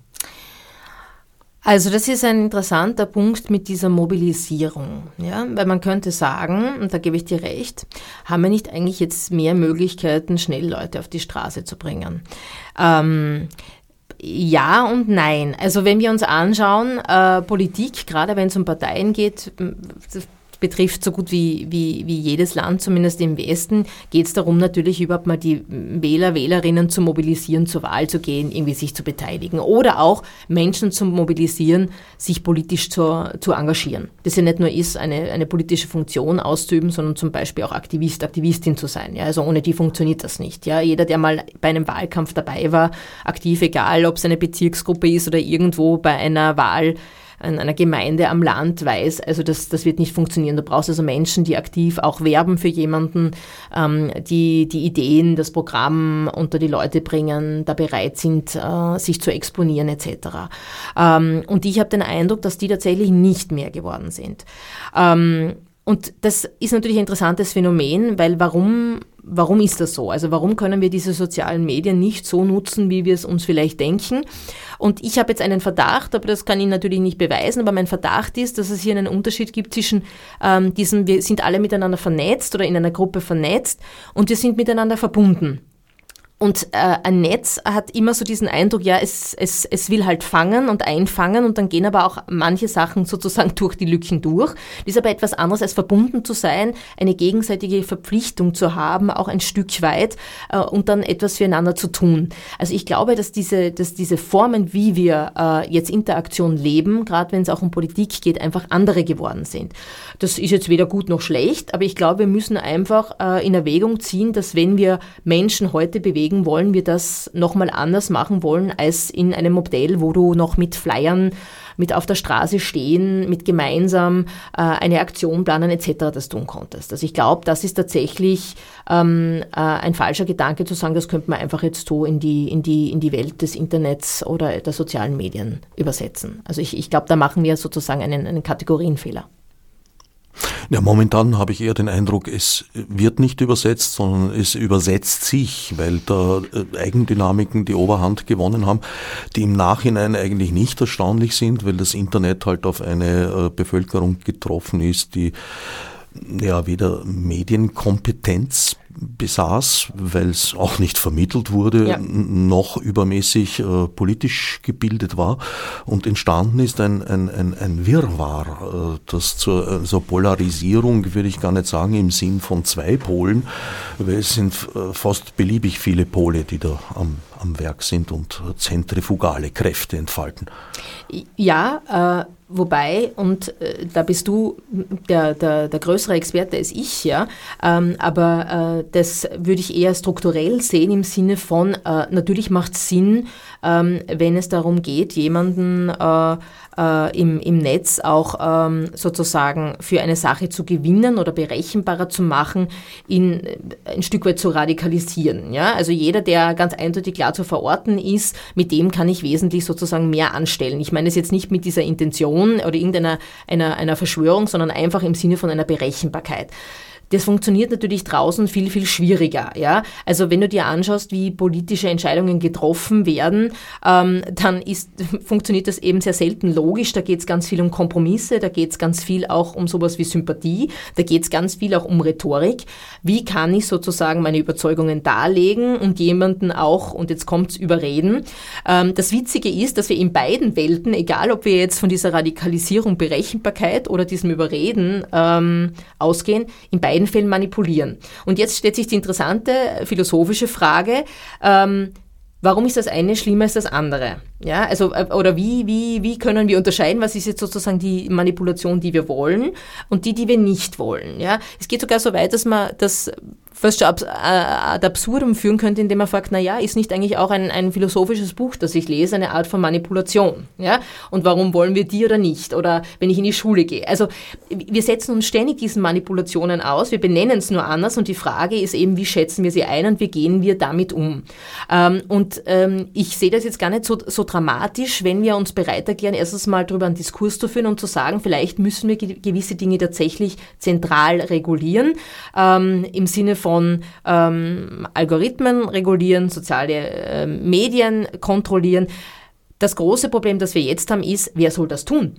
Also das ist ein interessanter Punkt mit dieser Mobilisierung, ja, weil man könnte sagen, und da gebe ich dir recht, haben wir nicht eigentlich jetzt mehr Möglichkeiten, schnell Leute auf die Straße zu bringen? Ähm, ja und nein. Also wenn wir uns anschauen, äh, Politik, gerade wenn es um Parteien geht, betrifft so gut wie, wie, wie jedes Land, zumindest im Westen, geht es darum, natürlich überhaupt mal die Wähler, Wählerinnen zu mobilisieren, zur Wahl zu gehen, irgendwie sich zu beteiligen. Oder auch Menschen zu mobilisieren, sich politisch zu, zu engagieren. Das ja nicht nur ist, eine, eine politische Funktion auszuüben, sondern zum Beispiel auch Aktivist, Aktivistin zu sein. Ja, also ohne die funktioniert das nicht. Ja, jeder, der mal bei einem Wahlkampf dabei war, aktiv, egal ob es eine Bezirksgruppe ist oder irgendwo bei einer Wahl, in einer Gemeinde am Land weiß, also das, das wird nicht funktionieren. Du brauchst also Menschen, die aktiv auch werben für jemanden, ähm, die die Ideen, das Programm unter die Leute bringen, da bereit sind, äh, sich zu exponieren etc. Ähm, und ich habe den Eindruck, dass die tatsächlich nicht mehr geworden sind. Ähm, und das ist natürlich ein interessantes Phänomen, weil warum, warum ist das so? Also warum können wir diese sozialen Medien nicht so nutzen, wie wir es uns vielleicht denken? Und ich habe jetzt einen Verdacht, aber das kann ich natürlich nicht beweisen, aber mein Verdacht ist, dass es hier einen Unterschied gibt zwischen ähm, diesem, wir sind alle miteinander vernetzt oder in einer Gruppe vernetzt und wir sind miteinander verbunden. Und äh, ein Netz hat immer so diesen Eindruck, ja, es, es, es will halt fangen und einfangen und dann gehen aber auch manche Sachen sozusagen durch die Lücken durch. Das ist aber etwas anderes als verbunden zu sein, eine gegenseitige Verpflichtung zu haben, auch ein Stück weit äh, und dann etwas füreinander zu tun. Also ich glaube, dass diese, dass diese Formen, wie wir äh, jetzt Interaktion leben, gerade wenn es auch um Politik geht, einfach andere geworden sind. Das ist jetzt weder gut noch schlecht, aber ich glaube, wir müssen einfach äh, in Erwägung ziehen, dass wenn wir Menschen heute bewegen, deswegen wollen wir das nochmal anders machen wollen als in einem Modell, wo du noch mit Flyern mit auf der Straße stehen, mit gemeinsam äh, eine Aktion planen etc. das tun konntest. Also ich glaube, das ist tatsächlich ähm, äh, ein falscher Gedanke zu sagen, das könnte man einfach jetzt so in die, in die, in die Welt des Internets oder der sozialen Medien übersetzen. Also ich, ich glaube, da machen wir sozusagen einen, einen Kategorienfehler. Ja, momentan habe ich eher den Eindruck, es wird nicht übersetzt, sondern es übersetzt sich, weil da äh, Eigendynamiken die Oberhand gewonnen haben, die im Nachhinein eigentlich nicht erstaunlich sind, weil das Internet halt auf eine äh, Bevölkerung getroffen ist, die ja weder Medienkompetenz besaß, weil es auch nicht vermittelt wurde, ja. noch übermäßig äh, politisch gebildet war. Und entstanden ist ein, ein, ein, ein Wirrwarr, äh, das zur äh, Polarisierung, würde ich gar nicht sagen, im Sinn von zwei Polen, weil es sind äh, fast beliebig viele Pole, die da am, am Werk sind und zentrifugale Kräfte entfalten. Ja, äh, wobei, und äh, da bist du der, der, der, größere Experte als ich, ja, ähm, aber äh, das würde ich eher strukturell sehen im Sinne von, äh, natürlich macht es Sinn, ähm, wenn es darum geht, jemanden äh, äh, im, im Netz auch ähm, sozusagen für eine Sache zu gewinnen oder berechenbarer zu machen, ihn ein Stück weit zu radikalisieren. Ja? Also jeder, der ganz eindeutig klar zu verorten ist, mit dem kann ich wesentlich sozusagen mehr anstellen. Ich meine es jetzt nicht mit dieser Intention oder irgendeiner einer, einer Verschwörung, sondern einfach im Sinne von einer Berechenbarkeit. Das funktioniert natürlich draußen viel, viel schwieriger. Ja? Also wenn du dir anschaust, wie politische Entscheidungen getroffen werden, ähm, dann ist, funktioniert das eben sehr selten logisch. Da geht es ganz viel um Kompromisse, da geht es ganz viel auch um sowas wie Sympathie, da geht es ganz viel auch um Rhetorik. Wie kann ich sozusagen meine Überzeugungen darlegen und jemanden auch, und jetzt kommt es überreden. Ähm, das Witzige ist, dass wir in beiden Welten, egal ob wir jetzt von dieser Radikalisierung, Berechenbarkeit oder diesem Überreden ähm, ausgehen, in beiden beiden Fällen manipulieren. Und jetzt stellt sich die interessante philosophische Frage, ähm, warum ist das eine schlimmer als das andere? Ja, also, äh, oder wie, wie, wie können wir unterscheiden, was ist jetzt sozusagen die Manipulation, die wir wollen und die, die wir nicht wollen? Ja, es geht sogar so weit, dass man das fast schon äh, ad absurdum führen könnte, indem man fragt, na ja, ist nicht eigentlich auch ein, ein philosophisches Buch, das ich lese, eine Art von Manipulation? Ja? Und warum wollen wir die oder nicht? Oder wenn ich in die Schule gehe? Also wir setzen uns ständig diesen Manipulationen aus, wir benennen es nur anders und die Frage ist eben, wie schätzen wir sie ein und wie gehen wir damit um? Ähm, und ähm, ich sehe das jetzt gar nicht so, so dramatisch, wenn wir uns bereit erklären, erstens mal darüber einen Diskurs zu führen und zu sagen, vielleicht müssen wir gewisse Dinge tatsächlich zentral regulieren, ähm, im Sinne von ähm, Algorithmen regulieren, soziale äh, Medien kontrollieren. Das große Problem, das wir jetzt haben, ist, wer soll das tun?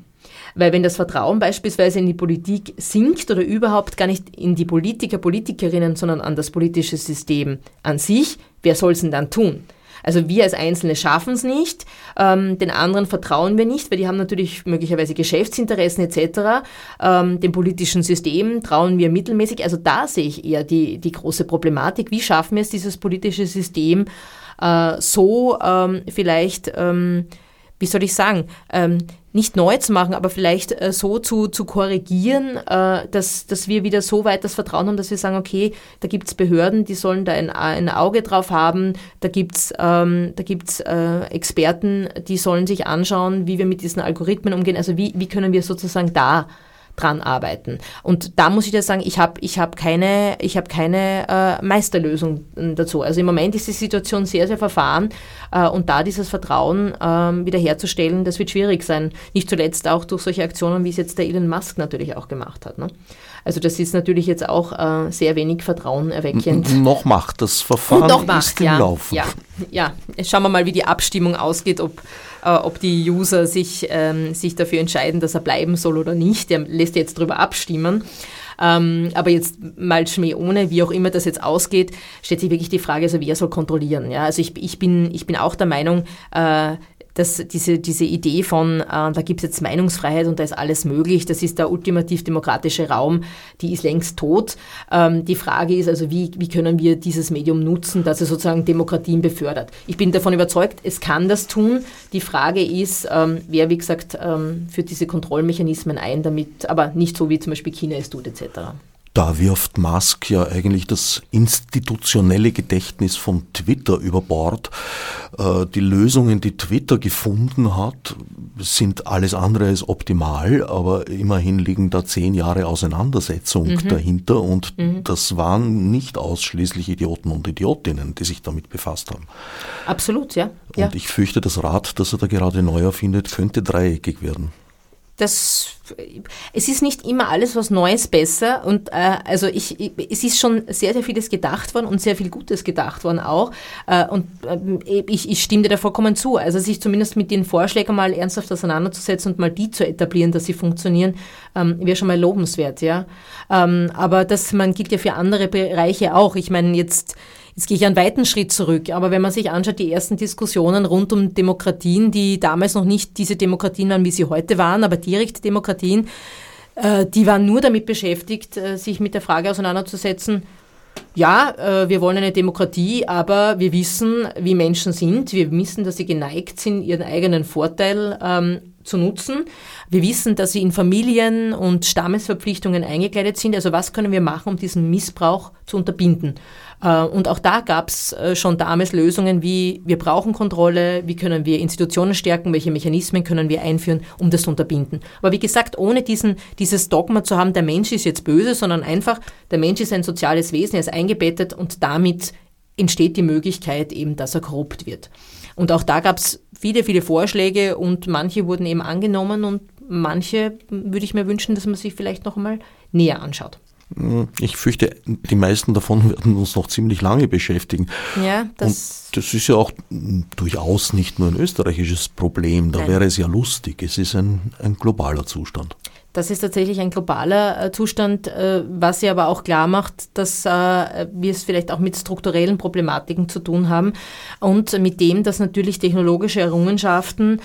Weil wenn das Vertrauen beispielsweise in die Politik sinkt oder überhaupt gar nicht in die Politiker, Politikerinnen, sondern an das politische System an sich, wer soll es denn dann tun? Also wir als Einzelne schaffen es nicht, ähm, den anderen vertrauen wir nicht, weil die haben natürlich möglicherweise Geschäftsinteressen etc. Ähm, dem politischen System trauen wir mittelmäßig. Also da sehe ich eher die, die große Problematik. Wie schaffen wir es, dieses politische System äh, so ähm, vielleicht, ähm, wie soll ich sagen, ähm, nicht neu zu machen, aber vielleicht äh, so zu, zu korrigieren, äh, dass, dass wir wieder so weit das Vertrauen haben, dass wir sagen, okay, da gibt es Behörden, die sollen da ein, ein Auge drauf haben, da gibt es ähm, gibt's, äh, Experten, die sollen sich anschauen, wie wir mit diesen Algorithmen umgehen, also wie, wie können wir sozusagen da dran arbeiten. Und da muss ich dir sagen, ich habe ich hab keine, ich hab keine äh, Meisterlösung dazu. Also im Moment ist die Situation sehr, sehr verfahren äh, und da dieses Vertrauen äh, wiederherzustellen, das wird schwierig sein. Nicht zuletzt auch durch solche Aktionen, wie es jetzt der Elon Musk natürlich auch gemacht hat. Ne? Also das ist natürlich jetzt auch äh, sehr wenig Vertrauen erweckend. N noch macht das Verfahren noch macht, ist im ja, Laufen. Ja, ja, schauen wir mal, wie die Abstimmung ausgeht, ob ob die User sich, ähm, sich dafür entscheiden, dass er bleiben soll oder nicht. Der lässt jetzt darüber abstimmen. Ähm, aber jetzt mal Schmäh ohne, wie auch immer das jetzt ausgeht, stellt sich wirklich die Frage, also wer soll kontrollieren? Ja, also ich, ich, bin, ich bin auch der Meinung, äh, dass diese, diese Idee von, äh, da gibt es jetzt Meinungsfreiheit und da ist alles möglich, das ist der ultimativ demokratische Raum, die ist längst tot. Ähm, die Frage ist also, wie, wie können wir dieses Medium nutzen, dass es sozusagen Demokratien befördert. Ich bin davon überzeugt, es kann das tun. Die Frage ist, ähm, wer, wie gesagt, ähm, führt diese Kontrollmechanismen ein, damit, aber nicht so wie zum Beispiel China es tut, etc. Da wirft Musk ja eigentlich das institutionelle Gedächtnis von Twitter über Bord. Äh, die Lösungen, die Twitter gefunden hat, sind alles andere als optimal, aber immerhin liegen da zehn Jahre Auseinandersetzung mhm. dahinter und mhm. das waren nicht ausschließlich Idioten und Idiotinnen, die sich damit befasst haben. Absolut, ja. Und ja. ich fürchte, das Rad, das er da gerade neu erfindet, könnte dreieckig werden das, es ist nicht immer alles was Neues besser und äh, also ich, ich, es ist schon sehr, sehr vieles gedacht worden und sehr viel Gutes gedacht worden auch äh, und äh, ich, ich stimme dir da vollkommen zu. Also sich zumindest mit den Vorschlägen mal ernsthaft auseinanderzusetzen und mal die zu etablieren, dass sie funktionieren, ähm, wäre schon mal lobenswert, ja. Ähm, aber das, man gilt ja für andere Bereiche auch. Ich meine jetzt Jetzt gehe ich einen weiten Schritt zurück, aber wenn man sich anschaut, die ersten Diskussionen rund um Demokratien, die damals noch nicht diese Demokratien waren, wie sie heute waren, aber direkte Demokratien, äh, die waren nur damit beschäftigt, äh, sich mit der Frage auseinanderzusetzen, ja, äh, wir wollen eine Demokratie, aber wir wissen, wie Menschen sind. Wir wissen, dass sie geneigt sind, ihren eigenen Vorteil ähm, zu nutzen. Wir wissen, dass sie in Familien und Stammesverpflichtungen eingekleidet sind. Also was können wir machen, um diesen Missbrauch zu unterbinden? Äh, und auch da gab es äh, schon damals Lösungen wie, wir brauchen Kontrolle, wie können wir Institutionen stärken, welche Mechanismen können wir einführen, um das zu unterbinden. Aber wie gesagt, ohne diesen, dieses Dogma zu haben, der Mensch ist jetzt böse, sondern einfach, der Mensch ist ein soziales Wesen, er ist eingebettet und damit entsteht die Möglichkeit eben, dass er korrupt wird. Und auch da gab es viele, viele Vorschläge und manche wurden eben angenommen und manche würde ich mir wünschen, dass man sich vielleicht noch einmal näher anschaut. Ich fürchte, die meisten davon werden uns noch ziemlich lange beschäftigen. Ja, das, Und das ist ja auch durchaus nicht nur ein österreichisches Problem. Da Nein. wäre es ja lustig. Es ist ein, ein globaler Zustand. Das ist tatsächlich ein globaler äh, Zustand, äh, was sie aber auch klar macht, dass äh, wir es vielleicht auch mit strukturellen Problematiken zu tun haben und mit dem, dass natürlich technologische Errungenschaften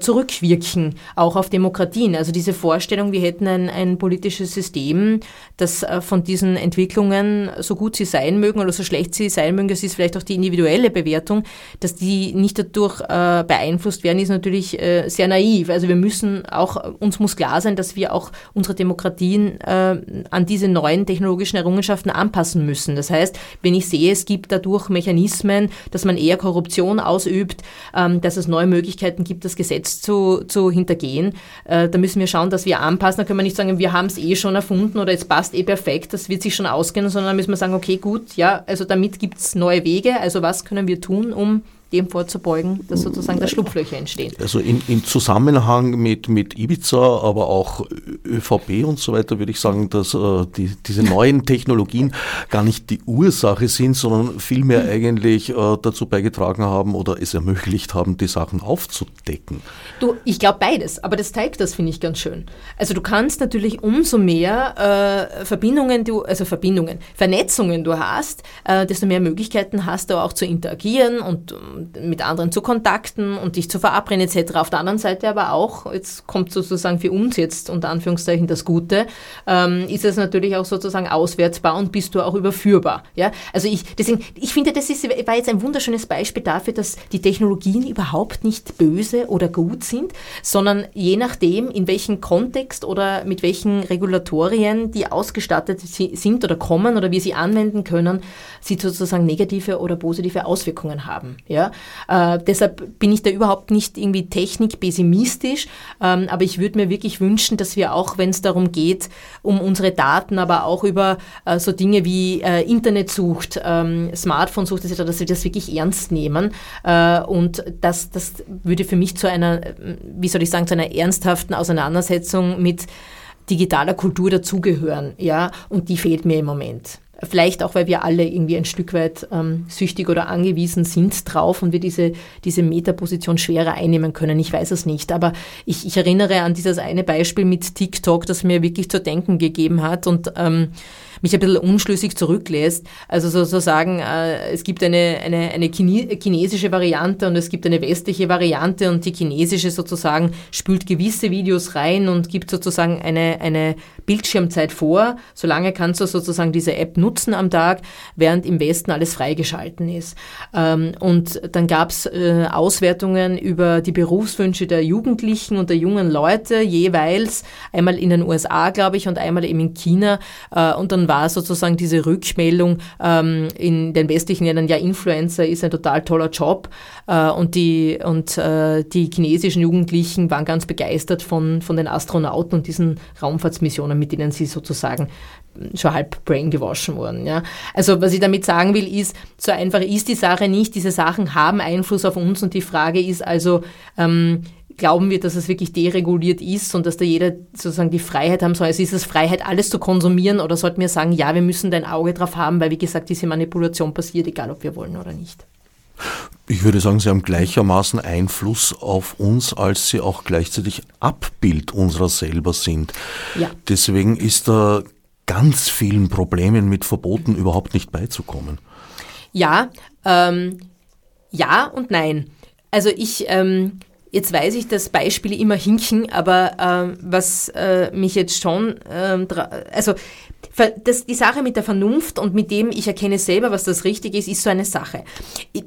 zurückwirken, auch auf Demokratien. Also diese Vorstellung, wir hätten ein, ein politisches System, das von diesen Entwicklungen, so gut sie sein mögen oder so schlecht sie sein mögen, das ist vielleicht auch die individuelle Bewertung, dass die nicht dadurch beeinflusst werden, ist natürlich sehr naiv. Also wir müssen auch, uns muss klar sein, dass wir auch unsere Demokratien äh, an diese neuen technologischen Errungenschaften anpassen müssen. Das heißt, wenn ich sehe, es gibt dadurch Mechanismen, dass man eher Korruption ausübt, ähm, dass es neue Möglichkeiten gibt, das Gesetz zu, zu hintergehen, äh, da müssen wir schauen, dass wir anpassen. Da können wir nicht sagen, wir haben es eh schon erfunden oder es passt eh perfekt, das wird sich schon ausgehen, sondern da müssen wir sagen, okay, gut, ja, also damit gibt es neue Wege. Also was können wir tun, um dem vorzubeugen, dass sozusagen da Schlupflöcher entstehen. Also in, in Zusammenhang mit, mit Ibiza, aber auch ÖVP und so weiter, würde ich sagen, dass äh, die, diese neuen Technologien gar nicht die Ursache sind, sondern vielmehr eigentlich äh, dazu beigetragen haben oder es ermöglicht haben, die Sachen aufzudecken. Du, ich glaube beides, aber das zeigt das, finde ich ganz schön. Also du kannst natürlich umso mehr äh, Verbindungen, du, also Verbindungen, Vernetzungen du hast, äh, desto mehr Möglichkeiten hast du auch zu interagieren und mit anderen zu kontakten und dich zu verabreden etc. Auf der anderen Seite aber auch, jetzt kommt sozusagen für uns jetzt unter Anführungszeichen das Gute, ähm, ist es natürlich auch sozusagen auswärtsbar und bist du auch überführbar. Ja? Also ich, deswegen, ich finde, das ist, war jetzt ein wunderschönes Beispiel dafür, dass die Technologien überhaupt nicht böse oder gut sind, sondern je nachdem, in welchem Kontext oder mit welchen Regulatorien die ausgestattet sind oder kommen oder wie sie anwenden können, sie sozusagen negative oder positive Auswirkungen haben. Ja? Äh, deshalb bin ich da überhaupt nicht irgendwie technikpessimistisch, ähm, aber ich würde mir wirklich wünschen, dass wir auch, wenn es darum geht, um unsere Daten, aber auch über äh, so Dinge wie äh, Internetsucht, ähm, Smartphone-Sucht etc., dass wir das wirklich ernst nehmen. Äh, und das, das würde für mich zu einer, wie soll ich sagen, zu einer ernsthaften Auseinandersetzung mit digitaler Kultur dazugehören. Ja? Und die fehlt mir im Moment. Vielleicht auch, weil wir alle irgendwie ein Stück weit ähm, süchtig oder angewiesen sind drauf und wir diese, diese Metaposition schwerer einnehmen können. Ich weiß es nicht. Aber ich, ich erinnere an dieses eine Beispiel mit TikTok, das mir wirklich zu denken gegeben hat. Und ähm, mich ein bisschen unschlüssig zurücklässt. Also sozusagen, äh, es gibt eine, eine, eine chinesische Variante und es gibt eine westliche Variante und die chinesische sozusagen spült gewisse Videos rein und gibt sozusagen eine, eine Bildschirmzeit vor. Solange kannst du sozusagen diese App nutzen am Tag, während im Westen alles freigeschalten ist. Ähm, und dann gab es äh, Auswertungen über die Berufswünsche der Jugendlichen und der jungen Leute jeweils, einmal in den USA, glaube ich, und einmal eben in China. Äh, und dann war sozusagen diese Rückmeldung ähm, in den westlichen Ländern, ja, Influencer ist ein total toller Job. Äh, und die, und äh, die chinesischen Jugendlichen waren ganz begeistert von, von den Astronauten und diesen Raumfahrtsmissionen, mit denen sie sozusagen schon halb brain gewaschen wurden. Ja. Also was ich damit sagen will, ist, so einfach ist die Sache nicht. Diese Sachen haben Einfluss auf uns und die Frage ist also, ähm, glauben wir, dass es wirklich dereguliert ist und dass da jeder sozusagen die Freiheit haben soll. Also ist es Freiheit, alles zu konsumieren oder sollten wir sagen, ja, wir müssen da ein Auge drauf haben, weil wie gesagt, diese Manipulation passiert, egal ob wir wollen oder nicht. Ich würde sagen, sie haben gleichermaßen Einfluss auf uns, als sie auch gleichzeitig Abbild unserer selber sind. Ja. Deswegen ist da ganz vielen Problemen mit Verboten überhaupt nicht beizukommen. Ja, ähm, ja und nein. Also ich, ähm, Jetzt weiß ich, dass Beispiele immer hinken, aber äh, was äh, mich jetzt schon, äh, also das, die Sache mit der Vernunft und mit dem, ich erkenne selber, was das richtig ist, ist so eine Sache.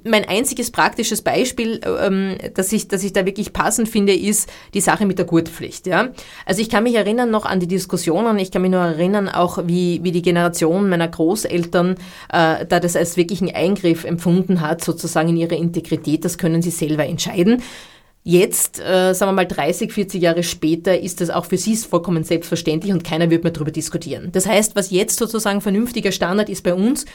Mein einziges praktisches Beispiel, ähm, das, ich, das ich da wirklich passend finde, ist die Sache mit der Gurtpflicht. Ja? Also ich kann mich erinnern noch an die Diskussionen, ich kann mich nur erinnern auch, wie, wie die Generation meiner Großeltern äh, da das als wirklichen Eingriff empfunden hat, sozusagen in ihre Integrität, das können sie selber entscheiden. Jetzt, äh, sagen wir mal 30, 40 Jahre später, ist das auch für sie vollkommen selbstverständlich und keiner wird mehr darüber diskutieren. Das heißt, was jetzt sozusagen vernünftiger Standard ist bei uns,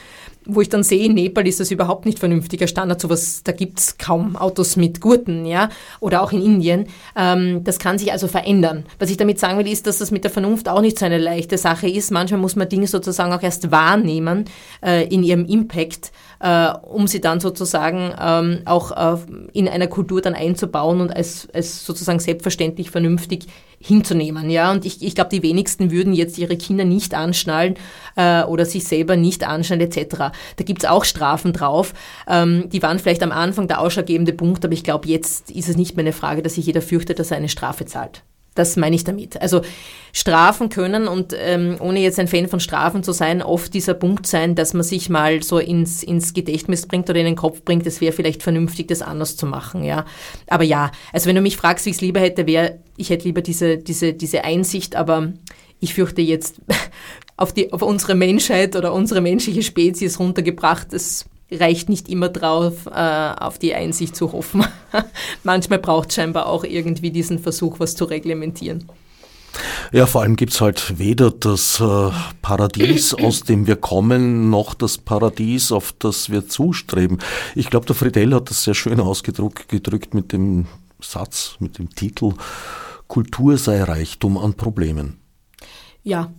wo ich dann sehe, in Nepal ist das überhaupt nicht vernünftiger Standard, sowas, da gibt's kaum Autos mit Gurten, ja, oder auch in Indien. Ähm, das kann sich also verändern. Was ich damit sagen will, ist, dass das mit der Vernunft auch nicht so eine leichte Sache ist. Manchmal muss man Dinge sozusagen auch erst wahrnehmen äh, in ihrem Impact äh, um sie dann sozusagen ähm, auch äh, in einer Kultur dann einzubauen und als, als sozusagen selbstverständlich vernünftig hinzunehmen. Ja? Und ich, ich glaube, die wenigsten würden jetzt ihre Kinder nicht anschnallen äh, oder sich selber nicht anschnallen etc. Da gibt's auch Strafen drauf. Ähm, die waren vielleicht am Anfang der ausschlaggebende Punkt, aber ich glaube, jetzt ist es nicht mehr eine Frage, dass sich jeder fürchtet, dass er eine Strafe zahlt. Das meine ich damit. Also Strafen können und ähm, ohne jetzt ein Fan von Strafen zu sein, oft dieser Punkt sein, dass man sich mal so ins, ins Gedächtnis bringt oder in den Kopf bringt, es wäre vielleicht vernünftig, das anders zu machen. Ja. Aber ja, also wenn du mich fragst, wie ich es lieber hätte, wäre, ich hätte lieber diese, diese, diese Einsicht, aber ich fürchte jetzt auf, die, auf unsere Menschheit oder unsere menschliche Spezies runtergebracht, das reicht nicht immer drauf, äh, auf die Einsicht zu hoffen. Manchmal braucht es scheinbar auch irgendwie diesen Versuch, was zu reglementieren. Ja, vor allem gibt es halt weder das äh, Paradies, aus dem wir kommen, noch das Paradies, auf das wir zustreben. Ich glaube, der Friedel hat das sehr schön ausgedrückt mit dem Satz, mit dem Titel Kultur sei Reichtum an Problemen. Ja,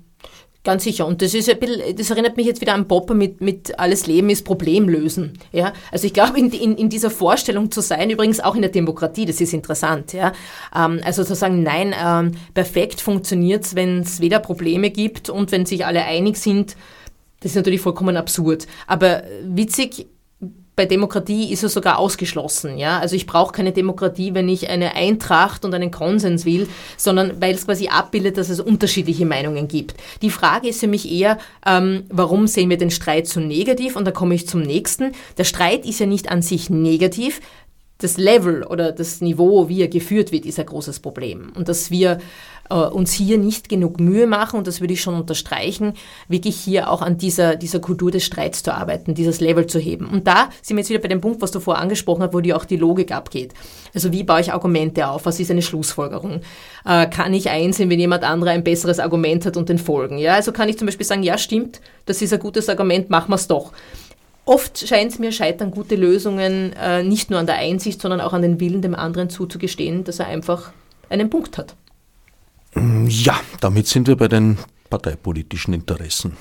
Ganz sicher. Und das ist ein bisschen, das erinnert mich jetzt wieder an Popper mit, mit alles Leben ist Problemlösen. Ja? Also ich glaube, in, in, in dieser Vorstellung zu sein, übrigens auch in der Demokratie, das ist interessant. Ja? Ähm, also zu sagen, nein, ähm, perfekt funktioniert es, wenn es weder Probleme gibt und wenn sich alle einig sind, das ist natürlich vollkommen absurd. Aber witzig, bei Demokratie ist es sogar ausgeschlossen. Ja? Also ich brauche keine Demokratie, wenn ich eine Eintracht und einen Konsens will, sondern weil es quasi abbildet, dass es unterschiedliche Meinungen gibt. Die Frage ist für mich eher, ähm, warum sehen wir den Streit so negativ? Und da komme ich zum nächsten. Der Streit ist ja nicht an sich negativ, das Level oder das Niveau, wie er geführt wird, ist ein großes Problem. Und dass wir äh, uns hier nicht genug Mühe machen, und das würde ich schon unterstreichen, wirklich hier auch an dieser, dieser Kultur des Streits zu arbeiten, dieses Level zu heben. Und da sind wir jetzt wieder bei dem Punkt, was du vorher angesprochen hast, wo dir auch die Logik abgeht. Also wie baue ich Argumente auf? Was ist eine Schlussfolgerung? Äh, kann ich einsehen, wenn jemand anderer ein besseres Argument hat und den folgen? Ja, also kann ich zum Beispiel sagen, ja, stimmt, das ist ein gutes Argument, machen wir es doch. Oft scheint es mir scheitern, gute Lösungen äh, nicht nur an der Einsicht, sondern auch an den Willen, dem anderen zuzugestehen, dass er einfach einen Punkt hat. Ja, damit sind wir bei den parteipolitischen Interessen.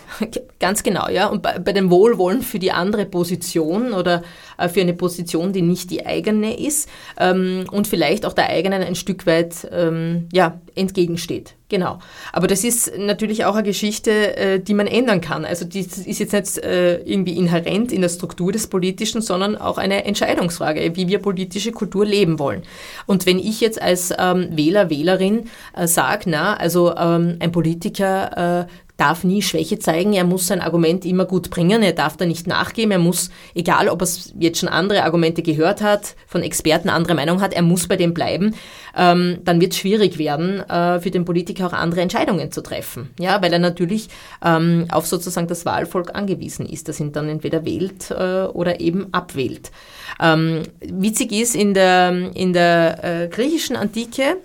Ganz genau, ja. Und bei, bei, dem Wohlwollen für die andere Position oder äh, für eine Position, die nicht die eigene ist ähm, und vielleicht auch der eigenen ein Stück weit ähm, ja, entgegensteht. Genau. Aber das ist natürlich auch eine Geschichte, äh, die man ändern kann. Also die ist jetzt nicht äh, irgendwie inhärent in der Struktur des Politischen, sondern auch eine Entscheidungsfrage, wie wir politische Kultur leben wollen. Und wenn ich jetzt als ähm, Wähler, Wählerin äh, sage, na, also ähm, ein Politiker darf nie Schwäche zeigen, er muss sein Argument immer gut bringen, er darf da nicht nachgeben, er muss, egal ob er jetzt schon andere Argumente gehört hat, von Experten andere Meinung hat, er muss bei dem bleiben, ähm, dann wird es schwierig werden, äh, für den Politiker auch andere Entscheidungen zu treffen. Ja, weil er natürlich ähm, auf sozusagen das Wahlvolk angewiesen ist, das ihn dann entweder wählt äh, oder eben abwählt. Ähm, witzig ist, in der, in der äh, griechischen Antike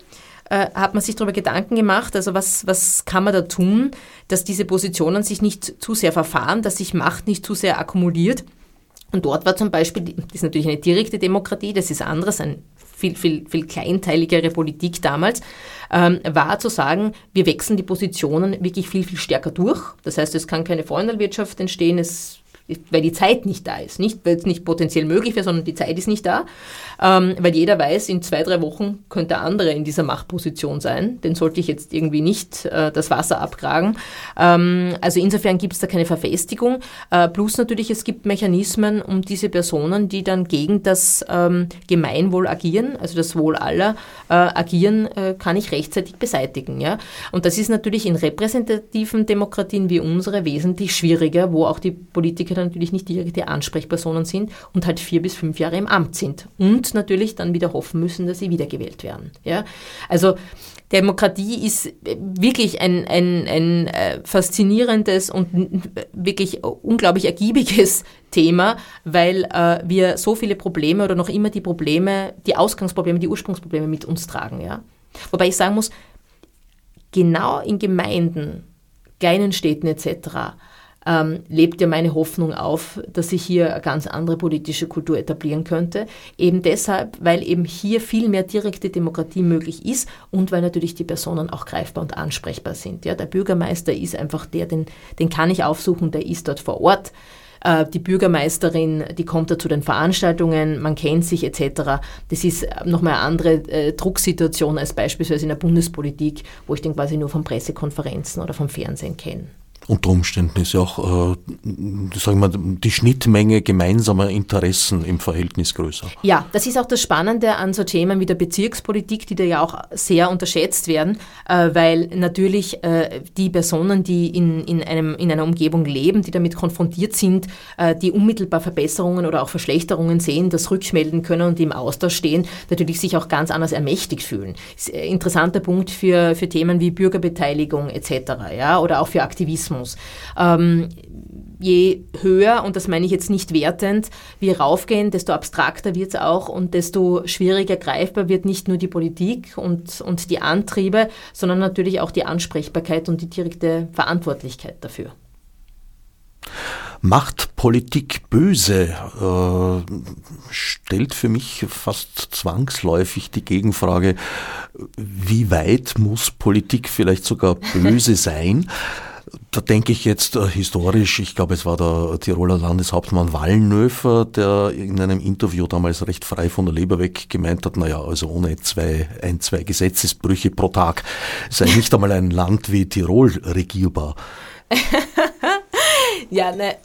äh, hat man sich darüber Gedanken gemacht, also was, was kann man da tun, dass diese Positionen sich nicht zu sehr verfahren, dass sich Macht nicht zu sehr akkumuliert. Und dort war zum Beispiel, das ist natürlich eine direkte Demokratie, das ist anderes, ein viel, viel, viel kleinteiligere Politik damals, ähm, war zu sagen, wir wechseln die Positionen wirklich viel, viel stärker durch. Das heißt, es kann keine Freundelwirtschaft entstehen, es weil die Zeit nicht da ist. Nicht, weil es nicht potenziell möglich wäre, sondern die Zeit ist nicht da. Ähm, weil jeder weiß, in zwei, drei Wochen könnte der andere in dieser Machtposition sein. Den sollte ich jetzt irgendwie nicht äh, das Wasser abgraben. Ähm, also insofern gibt es da keine Verfestigung. Äh, plus natürlich, es gibt Mechanismen, um diese Personen, die dann gegen das ähm, Gemeinwohl agieren, also das Wohl aller äh, agieren, äh, kann ich rechtzeitig beseitigen. Ja? Und das ist natürlich in repräsentativen Demokratien wie unsere wesentlich schwieriger, wo auch die Politiker natürlich nicht direkte Ansprechpersonen sind und halt vier bis fünf Jahre im Amt sind und natürlich dann wieder hoffen müssen, dass sie wiedergewählt werden. Ja? Also Demokratie ist wirklich ein, ein, ein äh, faszinierendes und wirklich unglaublich ergiebiges Thema, weil äh, wir so viele Probleme oder noch immer die Probleme, die Ausgangsprobleme, die Ursprungsprobleme mit uns tragen. Ja? Wobei ich sagen muss, genau in Gemeinden, kleinen Städten etc., ähm, lebt ja meine Hoffnung auf, dass sich hier eine ganz andere politische Kultur etablieren könnte. Eben deshalb, weil eben hier viel mehr direkte Demokratie möglich ist und weil natürlich die Personen auch greifbar und ansprechbar sind. Ja, der Bürgermeister ist einfach der, den, den kann ich aufsuchen, der ist dort vor Ort äh, die Bürgermeisterin, die kommt da zu den Veranstaltungen, man kennt sich etc. Das ist nochmal eine andere äh, Drucksituation als beispielsweise in der Bundespolitik, wo ich den quasi nur von Pressekonferenzen oder vom Fernsehen kenne unter Umständen ist ja auch, äh, sagen wir, die Schnittmenge gemeinsamer Interessen im Verhältnis größer. Ja, das ist auch das Spannende an so Themen wie der Bezirkspolitik, die da ja auch sehr unterschätzt werden, äh, weil natürlich äh, die Personen, die in, in, einem, in einer Umgebung leben, die damit konfrontiert sind, äh, die unmittelbar Verbesserungen oder auch Verschlechterungen sehen, das rückmelden können und im Austausch stehen, natürlich sich auch ganz anders ermächtigt fühlen. Ist ein interessanter Punkt für, für Themen wie Bürgerbeteiligung etc. Ja, oder auch für Aktivismus. Rassismus. Ähm, je höher, und das meine ich jetzt nicht wertend, wir raufgehen, desto abstrakter wird es auch und desto schwieriger greifbar wird nicht nur die Politik und, und die Antriebe, sondern natürlich auch die Ansprechbarkeit und die direkte Verantwortlichkeit dafür. Macht Politik böse? Äh, stellt für mich fast zwangsläufig die Gegenfrage, wie weit muss Politik vielleicht sogar böse sein? Da denke ich jetzt äh, historisch, ich glaube, es war der Tiroler Landeshauptmann Wallnöfer, der in einem Interview damals recht frei von der Leber weg gemeint hat, naja, also ohne zwei, ein, zwei Gesetzesbrüche pro Tag sei nicht einmal ein Land wie Tirol regierbar. Ja, ne,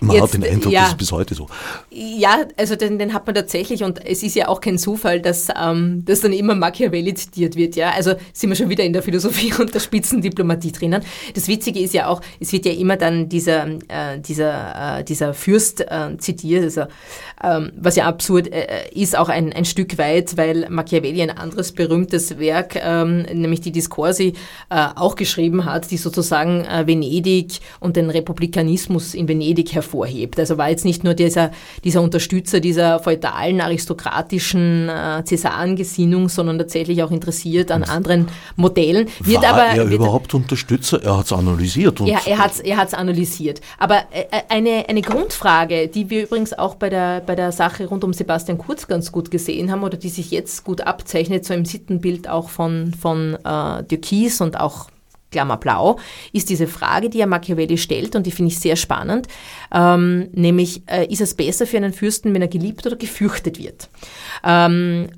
man jetzt, hat den Eindruck, ja, das ist bis heute so. Ja, also den, den, hat man tatsächlich und es ist ja auch kein Zufall, dass, ähm, dass dann immer Machiavelli zitiert wird. Ja, also sind wir schon wieder in der Philosophie und der Spitzendiplomatie drinnen. Das Witzige ist ja auch, es wird ja immer dann dieser, äh, dieser, äh, dieser Fürst äh, zitiert, also, ähm, was ja absurd äh, ist, auch ein, ein Stück weit, weil Machiavelli ein anderes berühmtes Werk, ähm, nämlich die Discorsi, äh, auch geschrieben hat, die sozusagen äh, Venedig und den Republikanismus in Venedig hervorhebt. Also war jetzt nicht nur dieser, dieser Unterstützer dieser feudalen, aristokratischen äh, Cäsarengesinnung, sondern tatsächlich auch interessiert an anderen Modellen. Wird war aber, er überhaupt Unterstützer? Er hat es analysiert. ja, er hat es er hat's analysiert. Aber äh, äh, eine, eine Grundfrage, die wir übrigens auch bei der, bei der Sache rund um Sebastian Kurz ganz gut gesehen haben oder die sich jetzt gut abzeichnet, so im Sittenbild auch von, von äh, Duquis und auch Klammer blau, ist diese Frage, die ja Machiavelli stellt und die finde ich sehr spannend, ähm, nämlich äh, ist es besser für einen Fürsten, wenn er geliebt oder gefürchtet wird? Ähm,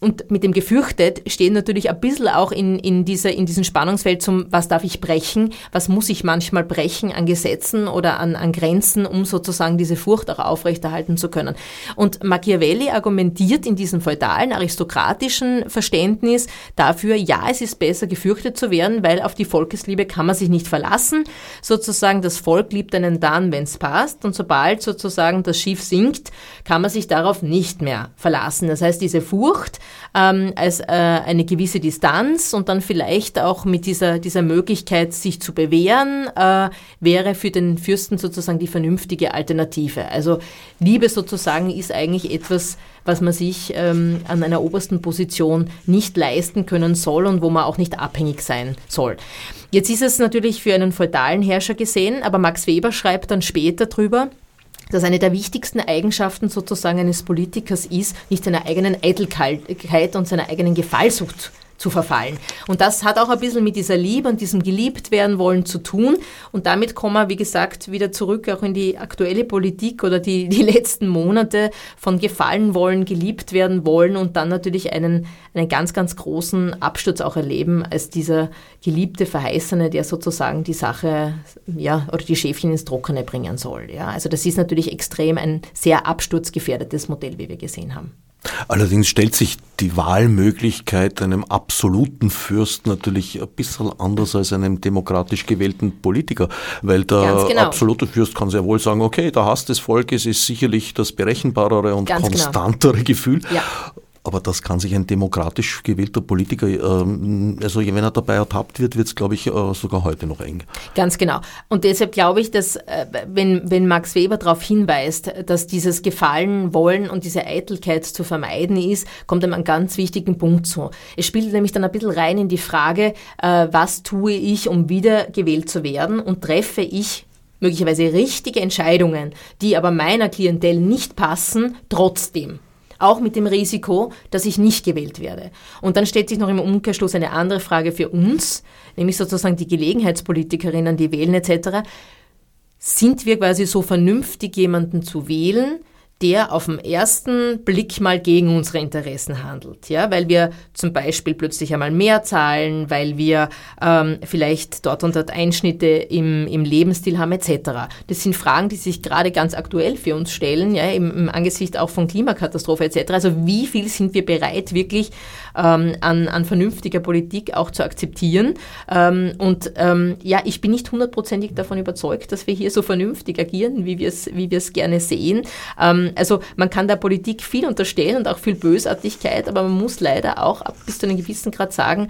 und mit dem gefürchtet stehen natürlich ein bisschen auch in, in, dieser, in diesem Spannungsfeld zum, was darf ich brechen, was muss ich manchmal brechen an Gesetzen oder an, an Grenzen, um sozusagen diese Furcht auch aufrechterhalten zu können. Und Machiavelli argumentiert in diesem feudalen, aristokratischen Verständnis dafür, ja, es ist besser gefürchtet zu werden, weil auf die Volkesliebe kann man sich nicht verlassen. Sozusagen das Volk liebt einen dann, wenn es passt. Und sobald sozusagen das Schiff sinkt, kann man sich darauf nicht mehr verlassen. Das heißt, diese Furcht, ähm, als äh, eine gewisse Distanz und dann vielleicht auch mit dieser, dieser Möglichkeit, sich zu bewähren, äh, wäre für den Fürsten sozusagen die vernünftige Alternative. Also Liebe sozusagen ist eigentlich etwas, was man sich ähm, an einer obersten Position nicht leisten können soll und wo man auch nicht abhängig sein soll. Jetzt ist es natürlich für einen feudalen Herrscher gesehen, aber Max Weber schreibt dann später drüber, dass eine der wichtigsten Eigenschaften sozusagen eines Politikers ist, nicht seiner eigenen Eitelkeit und seiner eigenen Gefallsucht zu verfallen. Und das hat auch ein bisschen mit dieser Liebe und diesem geliebt werden wollen zu tun. Und damit kommen wir, wie gesagt, wieder zurück auch in die aktuelle Politik oder die, die letzten Monate von gefallen wollen, geliebt werden wollen und dann natürlich einen, einen ganz, ganz großen Absturz auch erleben als dieser geliebte Verheißene, der sozusagen die Sache, ja, oder die Schäfchen ins Trockene bringen soll. Ja, also das ist natürlich extrem ein sehr absturzgefährdetes Modell, wie wir gesehen haben. Allerdings stellt sich die Wahlmöglichkeit einem absoluten Fürst natürlich ein bisschen anders als einem demokratisch gewählten Politiker, weil der genau. absolute Fürst kann sehr wohl sagen, okay, der Hass des Volkes ist sicherlich das berechenbarere und Ganz genau. konstantere genau. Gefühl. Ja. Aber das kann sich ein demokratisch gewählter Politiker, ähm, also wenn er dabei ertappt wird, wird es, glaube ich, äh, sogar heute noch eng. Ganz genau. Und deshalb glaube ich, dass äh, wenn, wenn Max Weber darauf hinweist, dass dieses Gefallen wollen und diese Eitelkeit zu vermeiden ist, kommt einem einen ganz wichtigen Punkt zu. Es spielt nämlich dann ein bisschen rein in die Frage, äh, was tue ich, um wiedergewählt zu werden und treffe ich möglicherweise richtige Entscheidungen, die aber meiner Klientel nicht passen, trotzdem auch mit dem Risiko, dass ich nicht gewählt werde. Und dann stellt sich noch im Umkehrschluss eine andere Frage für uns, nämlich sozusagen die Gelegenheitspolitikerinnen, die wählen etc. Sind wir quasi so vernünftig, jemanden zu wählen, der auf den ersten Blick mal gegen unsere Interessen handelt. Ja, weil wir zum Beispiel plötzlich einmal mehr zahlen, weil wir ähm, vielleicht dort und dort Einschnitte im, im Lebensstil haben etc. Das sind Fragen, die sich gerade ganz aktuell für uns stellen, ja, im, im Angesicht auch von Klimakatastrophe etc. Also wie viel sind wir bereit, wirklich ähm, an, an vernünftiger Politik auch zu akzeptieren? Ähm, und ähm, ja, ich bin nicht hundertprozentig davon überzeugt, dass wir hier so vernünftig agieren, wie wir es wie wir es gerne sehen. Also man kann der Politik viel unterstellen und auch viel Bösartigkeit, aber man muss leider auch bis zu einem gewissen Grad sagen,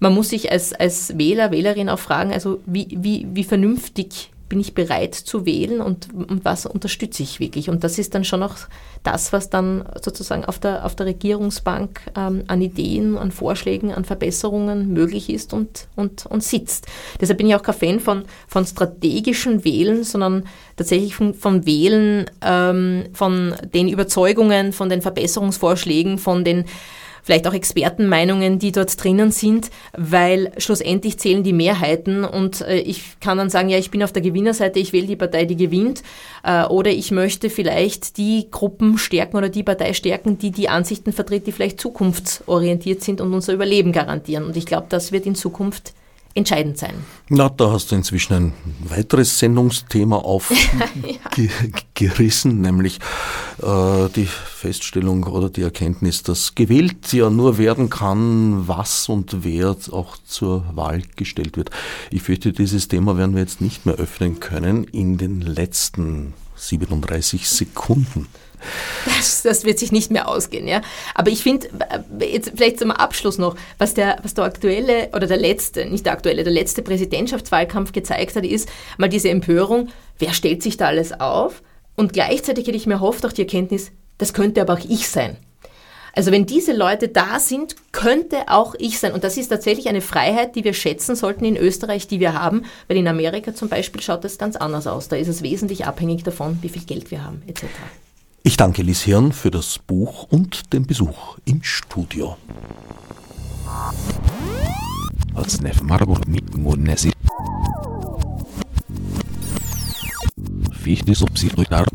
man muss sich als, als Wähler, Wählerin auch fragen, also wie, wie, wie vernünftig bin ich bereit zu wählen und, und, was unterstütze ich wirklich. Und das ist dann schon auch das, was dann sozusagen auf der, auf der Regierungsbank ähm, an Ideen, an Vorschlägen, an Verbesserungen möglich ist und, und, und sitzt. Deshalb bin ich auch kein Fan von, von strategischen Wählen, sondern tatsächlich von, von Wählen, ähm, von den Überzeugungen, von den Verbesserungsvorschlägen, von den vielleicht auch Expertenmeinungen, die dort drinnen sind, weil schlussendlich zählen die Mehrheiten und äh, ich kann dann sagen, ja, ich bin auf der Gewinnerseite, ich wähle die Partei, die gewinnt äh, oder ich möchte vielleicht die Gruppen stärken oder die Partei stärken, die die Ansichten vertritt, die vielleicht zukunftsorientiert sind und unser Überleben garantieren. Und ich glaube, das wird in Zukunft entscheidend sein. Na, da hast du inzwischen ein weiteres Sendungsthema aufgerissen, ja. nämlich äh, die Feststellung oder die Erkenntnis, dass gewählt ja nur werden kann, was und wer auch zur Wahl gestellt wird. Ich fürchte, dieses Thema werden wir jetzt nicht mehr öffnen können in den letzten 37 Sekunden. Das, das wird sich nicht mehr ausgehen, ja. Aber ich finde, äh, jetzt vielleicht zum Abschluss noch, was der, was der aktuelle oder der letzte, nicht der aktuelle, der letzte Präsidentschaftswahlkampf gezeigt hat, ist mal diese Empörung, wer stellt sich da alles auf? Und gleichzeitig hätte ich mir hofft auch die Erkenntnis, das könnte aber auch ich sein. Also wenn diese Leute da sind, könnte auch ich sein. Und das ist tatsächlich eine Freiheit, die wir schätzen sollten in Österreich, die wir haben, weil in Amerika zum Beispiel schaut das ganz anders aus. Da ist es wesentlich abhängig davon, wie viel Geld wir haben, etc. Ich danke Lies Hirn für das Buch und den Besuch im Studio. Fichte subsidiar